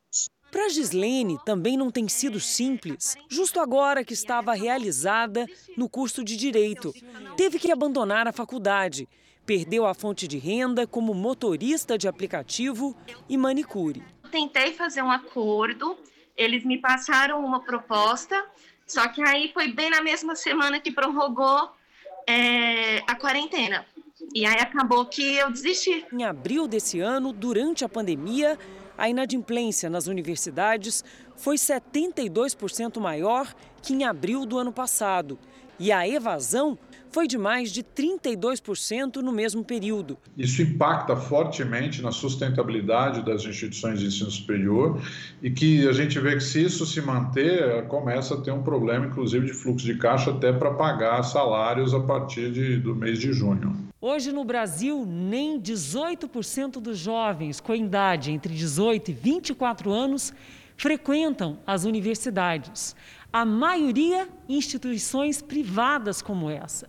Para Gislene também não tem sido simples, justo agora que estava realizada no curso de Direito. Teve que abandonar a faculdade. Perdeu a fonte de renda como motorista de aplicativo e manicure. Tentei fazer um acordo, eles me passaram uma proposta, só que aí foi bem na mesma semana que prorrogou é, a quarentena. E aí acabou que eu desisti. Em abril desse ano, durante a pandemia, a inadimplência nas universidades foi 72% maior que em abril do ano passado. E a evasão foi de mais de 32% no mesmo período. Isso impacta fortemente na sustentabilidade das instituições de ensino superior e que a gente vê que se isso se manter, começa a ter um problema, inclusive, de fluxo de caixa até para pagar salários a partir de, do mês de junho. Hoje no Brasil, nem 18% dos jovens com idade entre 18 e 24 anos frequentam as universidades. A maioria instituições privadas como essa.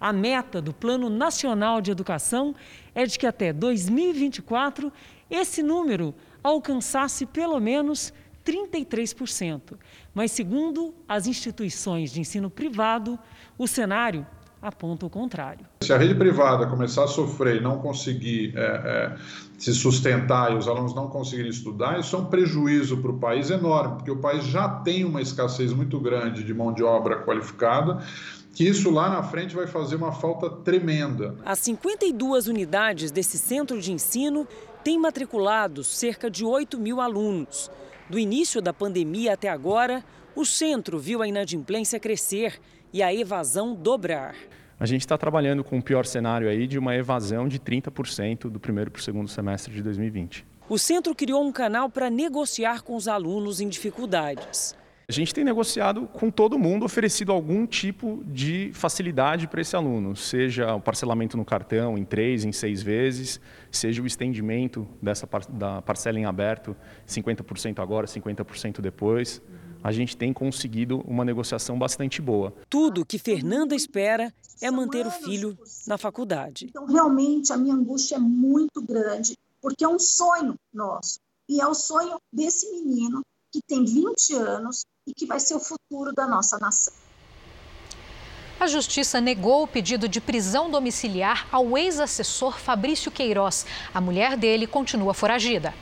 A meta do Plano Nacional de Educação é de que até 2024 esse número alcançasse pelo menos 33%. Mas, segundo as instituições de ensino privado, o cenário aponta o contrário. Se a rede privada começar a sofrer e não conseguir é, é, se sustentar e os alunos não conseguirem estudar, isso é um prejuízo para o país enorme, porque o país já tem uma escassez muito grande de mão de obra qualificada que isso lá na frente vai fazer uma falta tremenda. As 52 unidades desse centro de ensino têm matriculado cerca de 8 mil alunos. Do início da pandemia até agora, o centro viu a inadimplência crescer e a evasão dobrar. A gente está trabalhando com o pior cenário aí de uma evasão de 30% do primeiro para o segundo semestre de 2020. O centro criou um canal para negociar com os alunos em dificuldades. A gente tem negociado com todo mundo, oferecido algum tipo de facilidade para esse aluno, seja o parcelamento no cartão em três, em seis vezes, seja o estendimento dessa da parcela em aberto, 50% agora, 50% depois. A gente tem conseguido uma negociação bastante boa. Tudo que Fernanda espera é manter o filho na faculdade. Então, realmente, a minha angústia é muito grande, porque é um sonho nosso. E é o sonho desse menino que tem 20 anos e que vai ser o futuro da nossa nação. A Justiça negou o pedido de prisão domiciliar ao ex-assessor Fabrício Queiroz. A mulher dele continua foragida.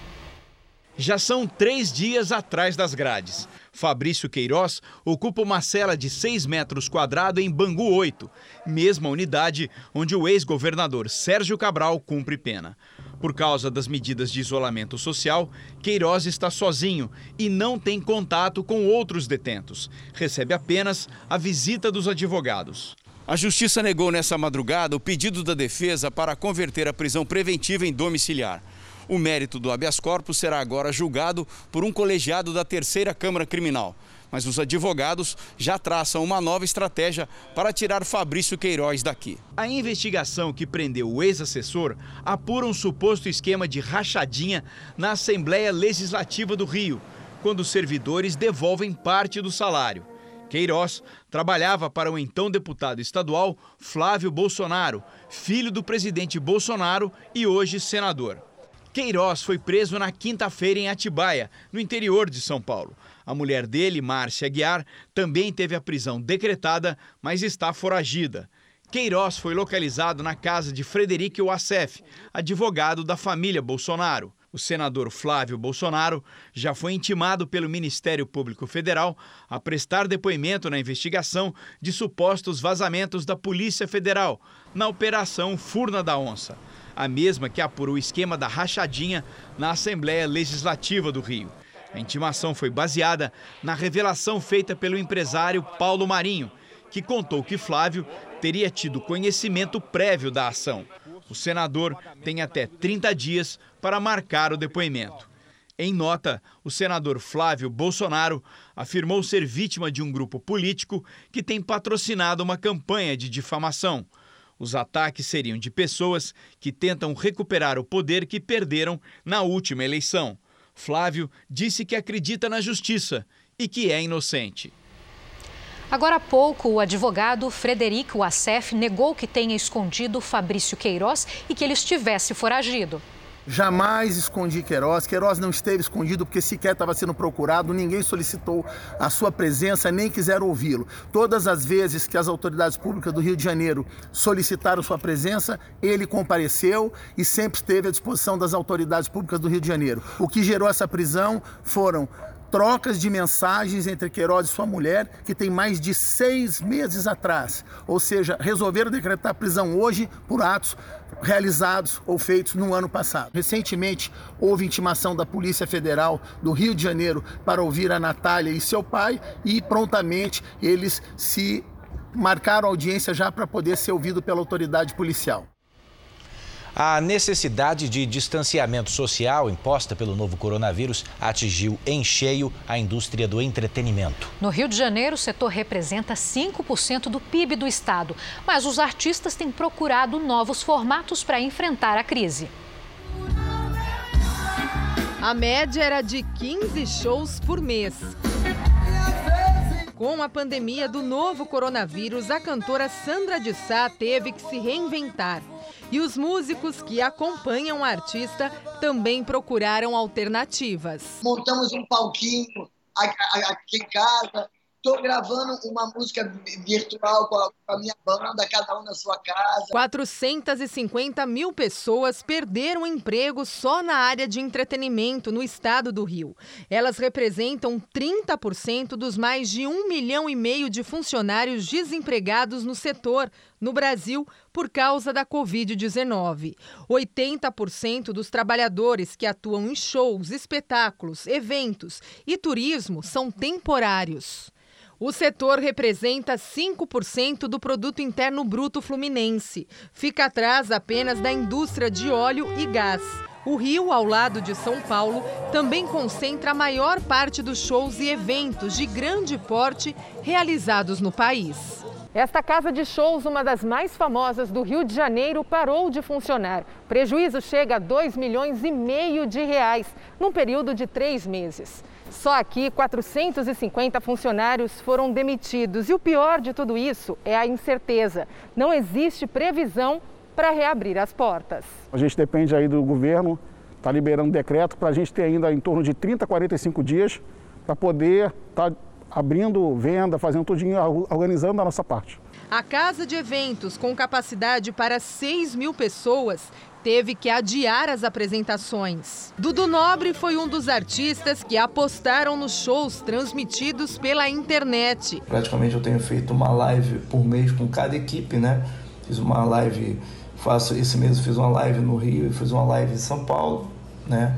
Já são três dias atrás das grades. Fabrício Queiroz ocupa uma cela de 6 metros quadrados em Bangu 8, mesma unidade onde o ex-governador Sérgio Cabral cumpre pena. Por causa das medidas de isolamento social, Queiroz está sozinho e não tem contato com outros detentos. Recebe apenas a visita dos advogados. A Justiça negou nessa madrugada o pedido da defesa para converter a prisão preventiva em domiciliar. O mérito do habeas corpus será agora julgado por um colegiado da Terceira Câmara Criminal mas os advogados já traçam uma nova estratégia para tirar Fabrício Queiroz daqui. A investigação que prendeu o ex-assessor apura um suposto esquema de rachadinha na Assembleia Legislativa do Rio, quando os servidores devolvem parte do salário. Queiroz trabalhava para o então deputado estadual Flávio Bolsonaro, filho do presidente Bolsonaro e hoje senador. Queiroz foi preso na quinta-feira em Atibaia, no interior de São Paulo. A mulher dele, Márcia Aguiar, também teve a prisão decretada, mas está foragida. Queiroz foi localizado na casa de Frederico Wassef, advogado da família Bolsonaro. O senador Flávio Bolsonaro já foi intimado pelo Ministério Público Federal a prestar depoimento na investigação de supostos vazamentos da Polícia Federal na Operação Furna da Onça, a mesma que apurou o esquema da rachadinha na Assembleia Legislativa do Rio. A intimação foi baseada na revelação feita pelo empresário Paulo Marinho, que contou que Flávio teria tido conhecimento prévio da ação. O senador tem até 30 dias para marcar o depoimento. Em nota, o senador Flávio Bolsonaro afirmou ser vítima de um grupo político que tem patrocinado uma campanha de difamação. Os ataques seriam de pessoas que tentam recuperar o poder que perderam na última eleição. Flávio disse que acredita na justiça e que é inocente. Agora há pouco, o advogado Frederico Assef negou que tenha escondido Fabrício Queiroz e que ele estivesse foragido. Jamais escondi Queiroz. Queiroz não esteve escondido porque sequer estava sendo procurado, ninguém solicitou a sua presença, nem quiseram ouvi-lo. Todas as vezes que as autoridades públicas do Rio de Janeiro solicitaram sua presença, ele compareceu e sempre esteve à disposição das autoridades públicas do Rio de Janeiro. O que gerou essa prisão foram trocas de mensagens entre Queiroz e sua mulher, que tem mais de seis meses atrás. Ou seja, resolveram decretar prisão hoje por atos realizados ou feitos no ano passado. Recentemente, houve intimação da Polícia Federal do Rio de Janeiro para ouvir a Natália e seu pai e prontamente eles se marcaram audiência já para poder ser ouvido pela autoridade policial. A necessidade de distanciamento social imposta pelo novo coronavírus atingiu em cheio a indústria do entretenimento. No Rio de Janeiro, o setor representa 5% do PIB do estado, mas os artistas têm procurado novos formatos para enfrentar a crise. A média era de 15 shows por mês. Com a pandemia do novo coronavírus, a cantora Sandra de Sá teve que se reinventar. E os músicos que acompanham a artista também procuraram alternativas. Montamos um palquinho aqui em casa, Estou gravando uma música virtual com a, minha banda, cada um na sua casa. 450 mil pessoas perderam emprego só na área de entretenimento no estado do Rio. Elas representam 30% dos mais de um milhão e meio de funcionários desempregados no setor no Brasil por causa da Covid-19. 80% dos trabalhadores que atuam em shows, espetáculos, eventos e turismo são temporários. O setor representa 5% do produto interno bruto fluminense. Fica atrás apenas da indústria de óleo e gás. O Rio, ao lado de São Paulo, também concentra a maior parte dos shows e eventos de grande porte realizados no país. Esta casa de shows, uma das mais famosas do Rio de Janeiro, parou de funcionar. prejuízo chega a 2 milhões e meio de reais num período de três meses. Só aqui, 450 funcionários foram demitidos. E o pior de tudo isso é a incerteza. Não existe previsão para reabrir as portas. A gente depende aí do governo, está liberando decreto para a gente ter ainda em torno de 30, 45 dias para poder estar tá abrindo venda, fazendo tudinho, organizando a nossa parte. A casa de eventos, com capacidade para 6 mil pessoas, teve que adiar as apresentações. Dudu Nobre foi um dos artistas que apostaram nos shows transmitidos pela internet. Praticamente eu tenho feito uma live por mês com cada equipe, né? Fiz uma live, faço esse mês fiz uma live no Rio e fiz uma live em São Paulo, né?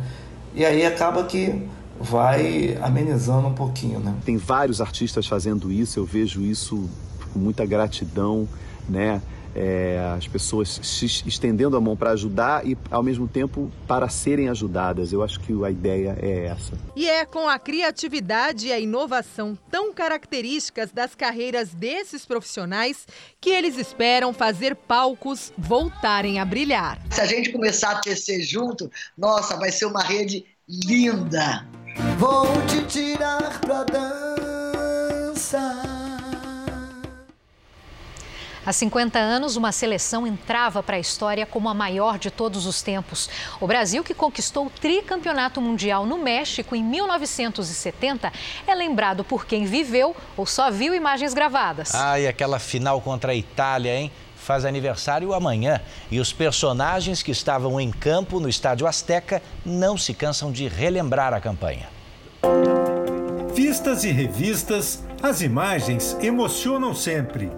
E aí acaba que vai amenizando um pouquinho, né? Tem vários artistas fazendo isso, eu vejo isso com muita gratidão, né? é, as pessoas estendendo a mão para ajudar e, ao mesmo tempo, para serem ajudadas. Eu acho que a ideia é essa. E é com a criatividade e a inovação tão características das carreiras desses profissionais que eles esperam fazer palcos voltarem a brilhar. Se a gente começar a tecer junto, nossa, vai ser uma rede linda. Vou te tirar pra dança. Há 50 anos, uma seleção entrava para a história como a maior de todos os tempos. O Brasil, que conquistou o tricampeonato mundial no México em 1970, é lembrado por quem viveu ou só viu imagens gravadas. Ah, e aquela final contra a Itália, hein? Faz aniversário amanhã e os personagens que estavam em campo no Estádio Azteca não se cansam de relembrar a campanha. Vistas e revistas, as imagens emocionam sempre.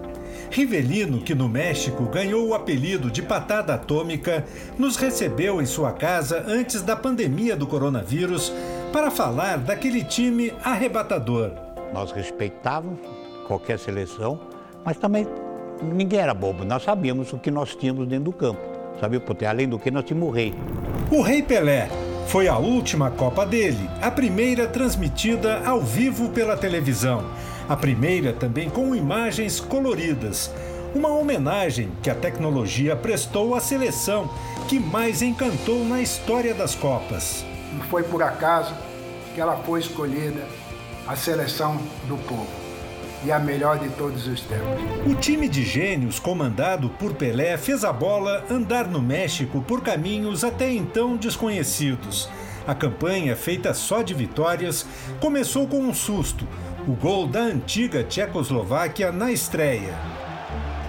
Rivelino, que no México ganhou o apelido de patada atômica, nos recebeu em sua casa antes da pandemia do coronavírus para falar daquele time arrebatador. Nós respeitávamos qualquer seleção, mas também ninguém era bobo. Nós sabíamos o que nós tínhamos dentro do campo. Sabia, porque além do que nós tínhamos o rei. O Rei Pelé foi a última Copa dele, a primeira transmitida ao vivo pela televisão a primeira também com imagens coloridas, uma homenagem que a tecnologia prestou à seleção que mais encantou na história das Copas. Não foi por acaso que ela foi escolhida a seleção do povo e a melhor de todos os tempos. O time de gênios comandado por Pelé fez a bola andar no México por caminhos até então desconhecidos. A campanha, feita só de vitórias, começou com um susto o gol da antiga Tchecoslováquia na estreia.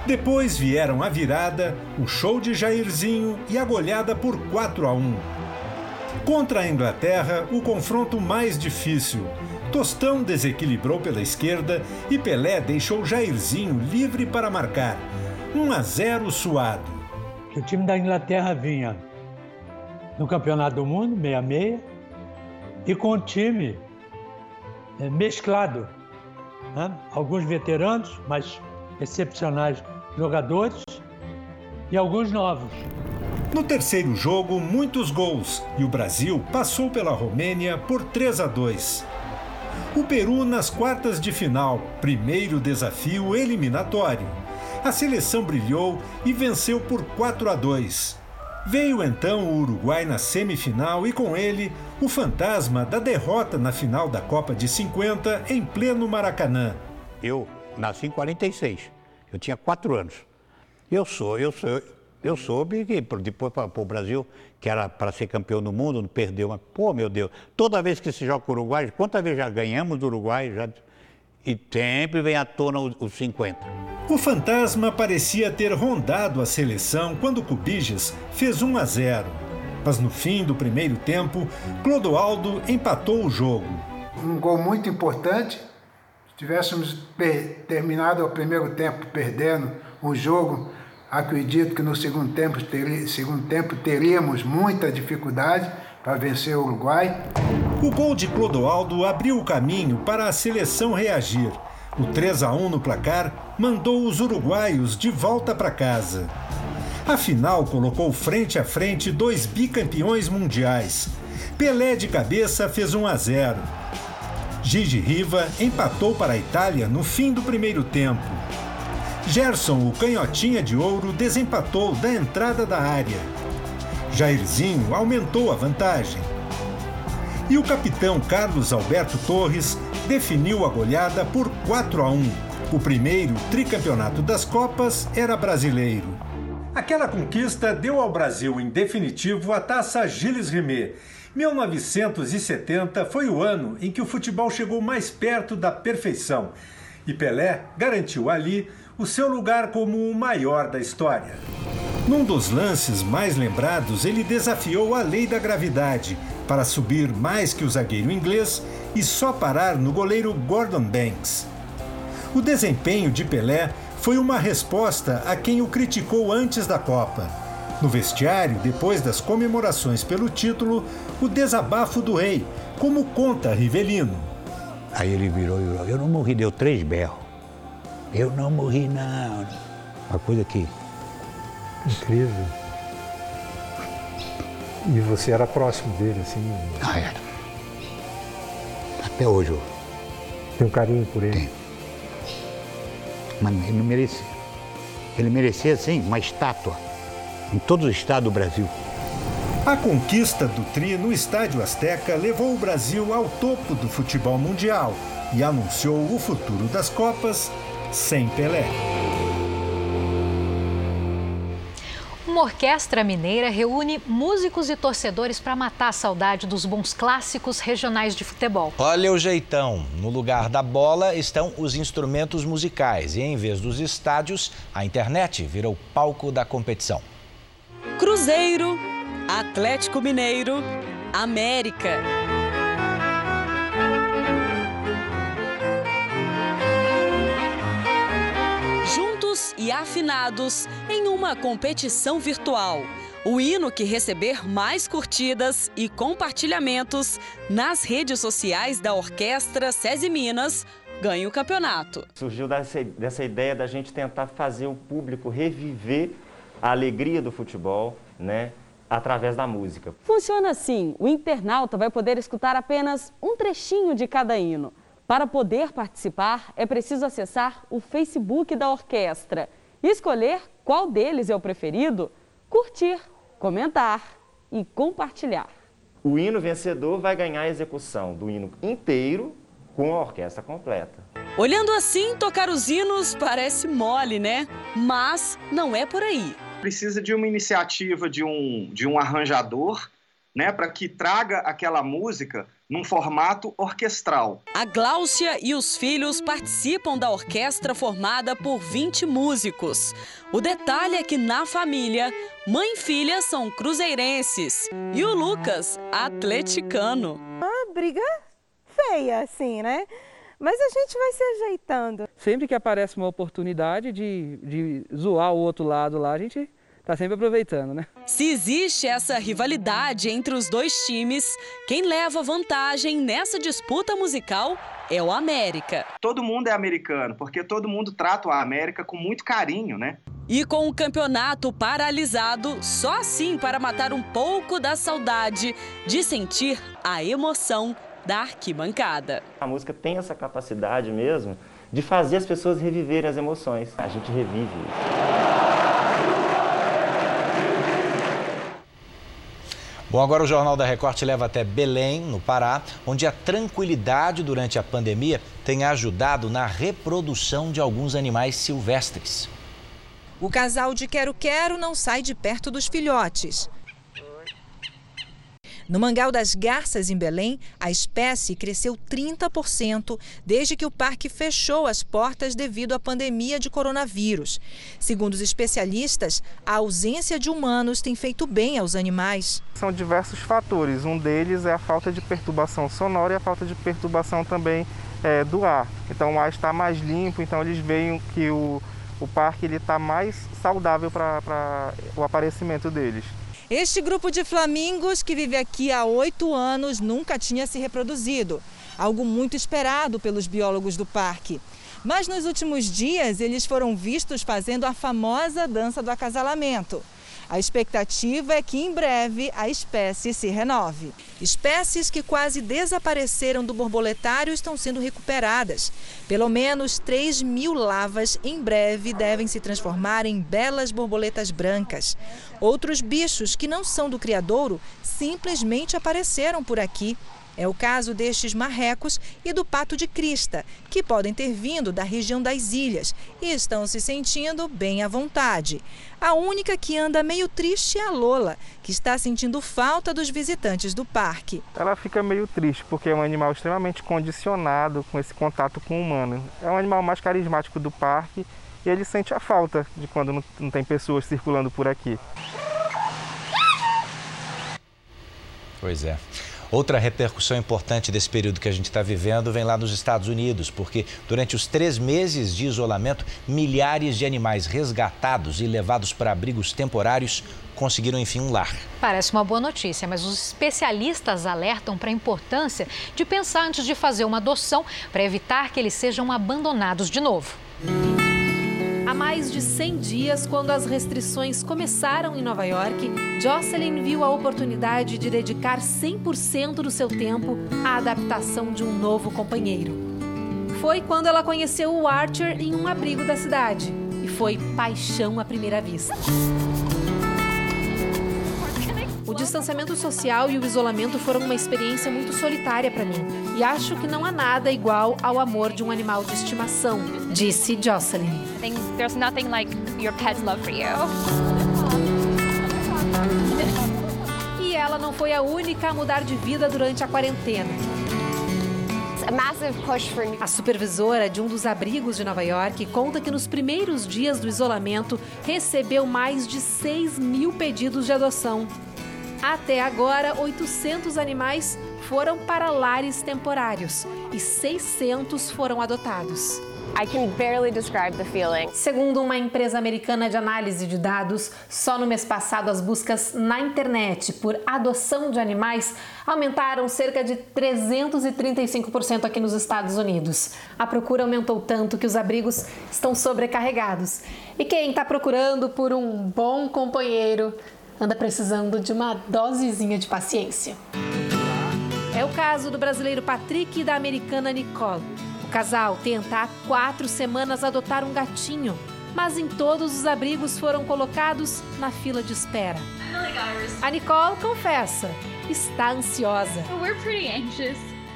Depois vieram a virada, o show de Jairzinho e a goleada por 4 a 1. Contra a Inglaterra, o confronto mais difícil. Tostão desequilibrou pela esquerda e Pelé deixou Jairzinho livre para marcar. 1 a 0 suado. O time da Inglaterra vinha no Campeonato do Mundo, 66, e com o time é, mesclado. Né? Alguns veteranos, mas excepcionais jogadores, e alguns novos. No terceiro jogo, muitos gols e o Brasil passou pela Romênia por 3 a 2. O Peru nas quartas de final, primeiro desafio eliminatório. A seleção brilhou e venceu por 4 a 2. Veio então o Uruguai na semifinal e com ele o fantasma da derrota na final da Copa de 50 em pleno Maracanã. Eu nasci em 46. Eu tinha quatro anos. Eu sou, eu sou, eu soube que depois para o Brasil, que era para ser campeão do mundo, não perdeu. Mas, pô, meu Deus, toda vez que se joga com o Uruguai, quantas vezes já ganhamos do Uruguai? Já, e sempre vem à tona os 50. O fantasma parecia ter rondado a seleção quando Cubiges fez 1 a 0. Mas no fim do primeiro tempo, Clodoaldo empatou o jogo. Um gol muito importante. Se tivéssemos terminado o primeiro tempo perdendo o jogo, Acredito que no segundo tempo, segundo tempo teríamos muita dificuldade para vencer o Uruguai. O gol de Clodoaldo abriu o caminho para a seleção reagir. O 3 a 1 no placar mandou os uruguaios de volta para casa. A final colocou frente a frente dois bicampeões mundiais. Pelé de cabeça fez 1 a 0. Gigi Riva empatou para a Itália no fim do primeiro tempo. Gerson, o canhotinha de ouro, desempatou da entrada da área. Jairzinho aumentou a vantagem. E o capitão Carlos Alberto Torres definiu a goleada por 4 a 1. O primeiro tricampeonato das Copas era brasileiro. Aquela conquista deu ao Brasil, em definitivo, a taça Gilles Rimet. 1970 foi o ano em que o futebol chegou mais perto da perfeição. E Pelé garantiu ali o seu lugar como o maior da história. Num dos lances mais lembrados, ele desafiou a lei da gravidade para subir mais que o zagueiro inglês e só parar no goleiro Gordon Banks. O desempenho de Pelé foi uma resposta a quem o criticou antes da Copa. No vestiário, depois das comemorações pelo título, o desabafo do rei, como conta Rivelino. Aí ele virou e Eu não morri, deu três berros. Eu não morri, não. Uma coisa que. Incrível. E você era próximo dele, assim? Ah, era. Até hoje eu. Tem um carinho por ele? Tem. Mas ele não merecia. Ele merecia, sim, uma estátua em todo o estado do Brasil. A conquista do Tri no Estádio Azteca levou o Brasil ao topo do futebol mundial e anunciou o futuro das Copas sem Pelé. Uma orquestra mineira reúne músicos e torcedores para matar a saudade dos bons clássicos regionais de futebol. Olha o jeitão. No lugar da bola estão os instrumentos musicais e, em vez dos estádios, a internet virou palco da competição. Cruzeiro, Atlético Mineiro, América. E afinados em uma competição virtual. O hino que receber mais curtidas e compartilhamentos nas redes sociais da Orquestra SESI Minas ganha o campeonato. Surgiu dessa, dessa ideia da gente tentar fazer o público reviver a alegria do futebol, né? Através da música. Funciona assim: o internauta vai poder escutar apenas um trechinho de cada hino. Para poder participar, é preciso acessar o Facebook da orquestra e escolher qual deles é o preferido, curtir, comentar e compartilhar. O hino vencedor vai ganhar a execução do hino inteiro com a orquestra completa. Olhando assim, tocar os hinos parece mole, né? Mas não é por aí. Precisa de uma iniciativa de um, de um arranjador, né, para que traga aquela música num formato orquestral. A Gláucia e os filhos participam da orquestra formada por 20 músicos. O detalhe é que na família, mãe e filha são cruzeirenses e o Lucas, atleticano. Ah, briga? feia, assim, né? Mas a gente vai se ajeitando. Sempre que aparece uma oportunidade de, de zoar o outro lado lá, a gente tá sempre aproveitando, né? Se existe essa rivalidade entre os dois times, quem leva vantagem nessa disputa musical é o América. Todo mundo é americano, porque todo mundo trata o América com muito carinho, né? E com o campeonato paralisado, só assim para matar um pouco da saudade de sentir a emoção da arquibancada. A música tem essa capacidade mesmo de fazer as pessoas reviverem as emoções. A gente revive Bom, agora o Jornal da Record te leva até Belém, no Pará, onde a tranquilidade durante a pandemia tem ajudado na reprodução de alguns animais silvestres. O casal de quero-quero não sai de perto dos filhotes. No Mangal das Garças, em Belém, a espécie cresceu 30% desde que o parque fechou as portas devido à pandemia de coronavírus. Segundo os especialistas, a ausência de humanos tem feito bem aos animais. São diversos fatores. Um deles é a falta de perturbação sonora e a falta de perturbação também é, do ar. Então o ar está mais limpo, então eles veem que o, o parque está mais saudável para o aparecimento deles. Este grupo de flamingos, que vive aqui há oito anos, nunca tinha se reproduzido. Algo muito esperado pelos biólogos do parque. Mas nos últimos dias, eles foram vistos fazendo a famosa dança do acasalamento. A expectativa é que em breve a espécie se renove. Espécies que quase desapareceram do borboletário estão sendo recuperadas. Pelo menos 3 mil lavas em breve devem se transformar em belas borboletas brancas. Outros bichos que não são do criadouro simplesmente apareceram por aqui é o caso destes marrecos e do pato de crista, que podem ter vindo da região das ilhas e estão se sentindo bem à vontade. A única que anda meio triste é a Lola, que está sentindo falta dos visitantes do parque. Ela fica meio triste porque é um animal extremamente condicionado com esse contato com o humano. É um animal mais carismático do parque e ele sente a falta de quando não tem pessoas circulando por aqui. Pois é. Outra repercussão importante desse período que a gente está vivendo vem lá nos Estados Unidos, porque durante os três meses de isolamento, milhares de animais resgatados e levados para abrigos temporários conseguiram, enfim, um lar. Parece uma boa notícia, mas os especialistas alertam para a importância de pensar antes de fazer uma adoção para evitar que eles sejam abandonados de novo. Há mais de 100 dias, quando as restrições começaram em Nova York, Jocelyn viu a oportunidade de dedicar 100% do seu tempo à adaptação de um novo companheiro. Foi quando ela conheceu o Archer em um abrigo da cidade e foi paixão à primeira vista. O distanciamento social e o isolamento foram uma experiência muito solitária para mim. E acho que não há nada igual ao amor de um animal de estimação, disse Jocelyn. There's nothing like your pet's love for you. E ela não foi a única a mudar de vida durante a quarentena. A supervisora de um dos abrigos de Nova York conta que nos primeiros dias do isolamento recebeu mais de 6 mil pedidos de adoção. Até agora, 800 animais foram para lares temporários e 600 foram adotados. I can barely describe the feeling. Segundo uma empresa americana de análise de dados, só no mês passado as buscas na internet por adoção de animais aumentaram cerca de 335% aqui nos Estados Unidos. A procura aumentou tanto que os abrigos estão sobrecarregados. E quem está procurando por um bom companheiro anda precisando de uma dosezinha de paciência. É o caso do brasileiro Patrick e da americana Nicole. O casal tenta há quatro semanas adotar um gatinho, mas em todos os abrigos foram colocados na fila de espera. A Nicole confessa, está ansiosa.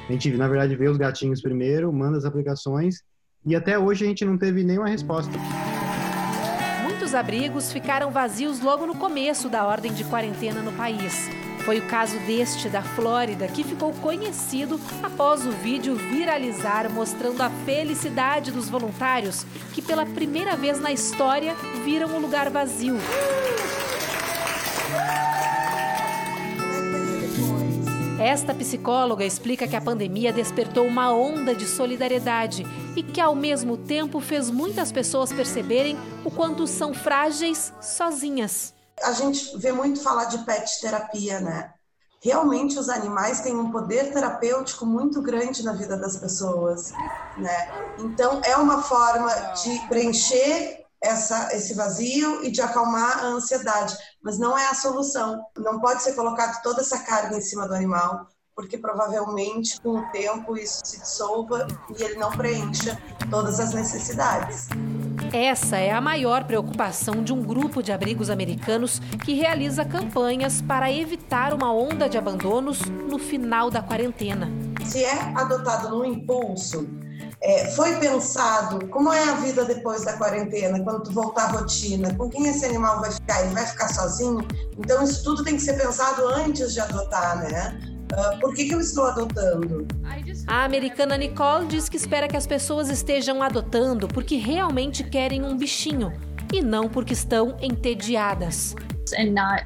A gente, na verdade, vê os gatinhos primeiro, manda as aplicações e até hoje a gente não teve nenhuma resposta. Muitos abrigos ficaram vazios logo no começo da ordem de quarentena no país. Foi o caso deste da Flórida, que ficou conhecido após o vídeo viralizar mostrando a felicidade dos voluntários que, pela primeira vez na história, viram o lugar vazio. Esta psicóloga explica que a pandemia despertou uma onda de solidariedade e que, ao mesmo tempo, fez muitas pessoas perceberem o quanto são frágeis sozinhas. A gente vê muito falar de pet terapia, né? Realmente os animais têm um poder terapêutico muito grande na vida das pessoas, né? Então é uma forma de preencher essa, esse vazio e de acalmar a ansiedade, mas não é a solução. Não pode ser colocado toda essa carga em cima do animal, porque provavelmente com o tempo isso se dissolva e ele não preencha todas as necessidades. Essa é a maior preocupação de um grupo de abrigos americanos que realiza campanhas para evitar uma onda de abandonos no final da quarentena. Se é adotado no impulso, é, foi pensado como é a vida depois da quarentena, quando tu voltar à rotina, com quem esse animal vai ficar? Ele vai ficar sozinho? Então, isso tudo tem que ser pensado antes de adotar, né? Uh, por que, que eu estou adotando? A americana Nicole diz que espera que as pessoas estejam adotando porque realmente querem um bichinho e não porque estão entediadas. And not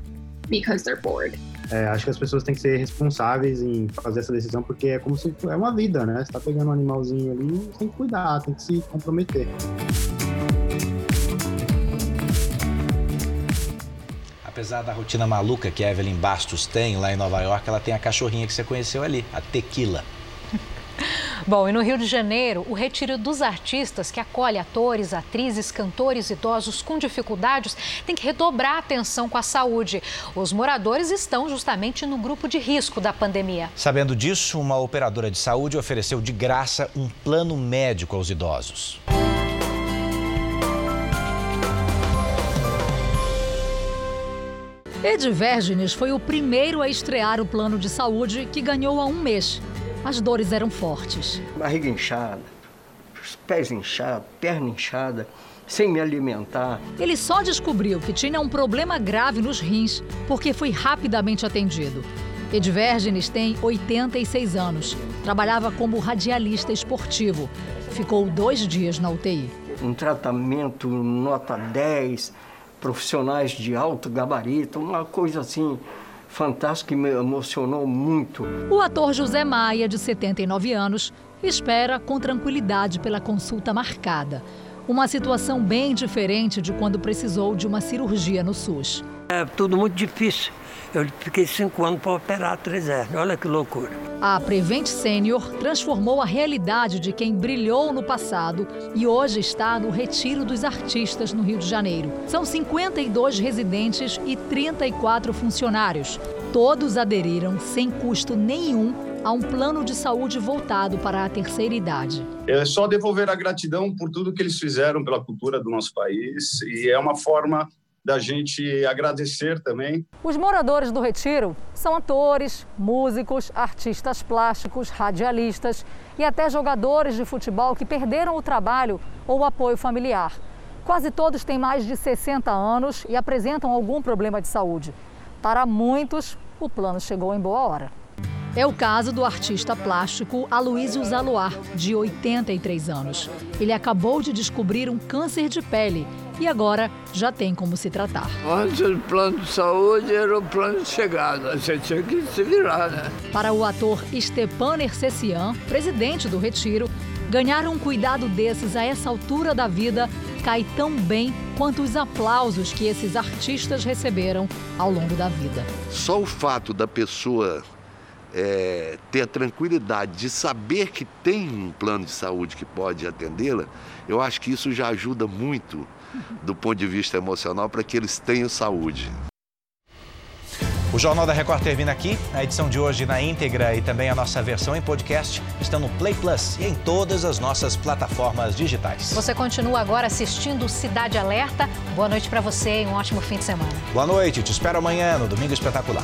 because they're bored. É, acho que as pessoas têm que ser responsáveis em fazer essa decisão, porque é como se é uma vida, né? Você tá pegando um animalzinho ali, você tem que cuidar, tem que se comprometer. Apesar da rotina maluca que a Evelyn Bastos tem lá em Nova York, ela tem a cachorrinha que você conheceu ali, a Tequila. Bom, e no Rio de Janeiro, o retiro dos artistas que acolhe atores, atrizes, cantores idosos com dificuldades tem que redobrar a atenção com a saúde. Os moradores estão justamente no grupo de risco da pandemia. Sabendo disso, uma operadora de saúde ofereceu de graça um plano médico aos idosos. Edvergenes foi o primeiro a estrear o plano de saúde que ganhou há um mês. As dores eram fortes. Barriga inchada, os pés inchados, perna inchada, sem me alimentar. Ele só descobriu que tinha um problema grave nos rins porque foi rapidamente atendido. Edvergenes tem 86 anos. Trabalhava como radialista esportivo. Ficou dois dias na UTI. Um tratamento nota 10, profissionais de alto gabarito, uma coisa assim fantástico que me emocionou muito. O ator José Maia, de 79 anos, espera com tranquilidade pela consulta marcada. Uma situação bem diferente de quando precisou de uma cirurgia no SUS. É tudo muito difícil. Eu fiquei cinco anos para operar três hernias. Olha que loucura. A Prevent Senior transformou a realidade de quem brilhou no passado e hoje está no Retiro dos Artistas, no Rio de Janeiro. São 52 residentes e 34 funcionários. Todos aderiram sem custo nenhum a um plano de saúde voltado para a terceira idade. É só devolver a gratidão por tudo que eles fizeram pela cultura do nosso país e é uma forma da gente agradecer também. Os moradores do Retiro são atores, músicos, artistas plásticos, radialistas e até jogadores de futebol que perderam o trabalho ou o apoio familiar. Quase todos têm mais de 60 anos e apresentam algum problema de saúde. Para muitos, o plano chegou em boa hora. É o caso do artista plástico Aloysio Zaluar, de 83 anos. Ele acabou de descobrir um câncer de pele e agora já tem como se tratar. Antes o plano de saúde era o plano de chegada, você tinha que se virar, né? Para o ator Stepan Ercecian, presidente do Retiro, ganhar um cuidado desses a essa altura da vida cai tão bem quanto os aplausos que esses artistas receberam ao longo da vida. Só o fato da pessoa é, ter a tranquilidade de saber que tem um plano de saúde que pode atendê-la, eu acho que isso já ajuda muito do ponto de vista emocional para que eles tenham saúde. O Jornal da Record termina aqui. A edição de hoje na íntegra e também a nossa versão em podcast estão no Play Plus e em todas as nossas plataformas digitais. Você continua agora assistindo Cidade Alerta. Boa noite para você e um ótimo fim de semana. Boa noite, te espero amanhã no Domingo Espetacular.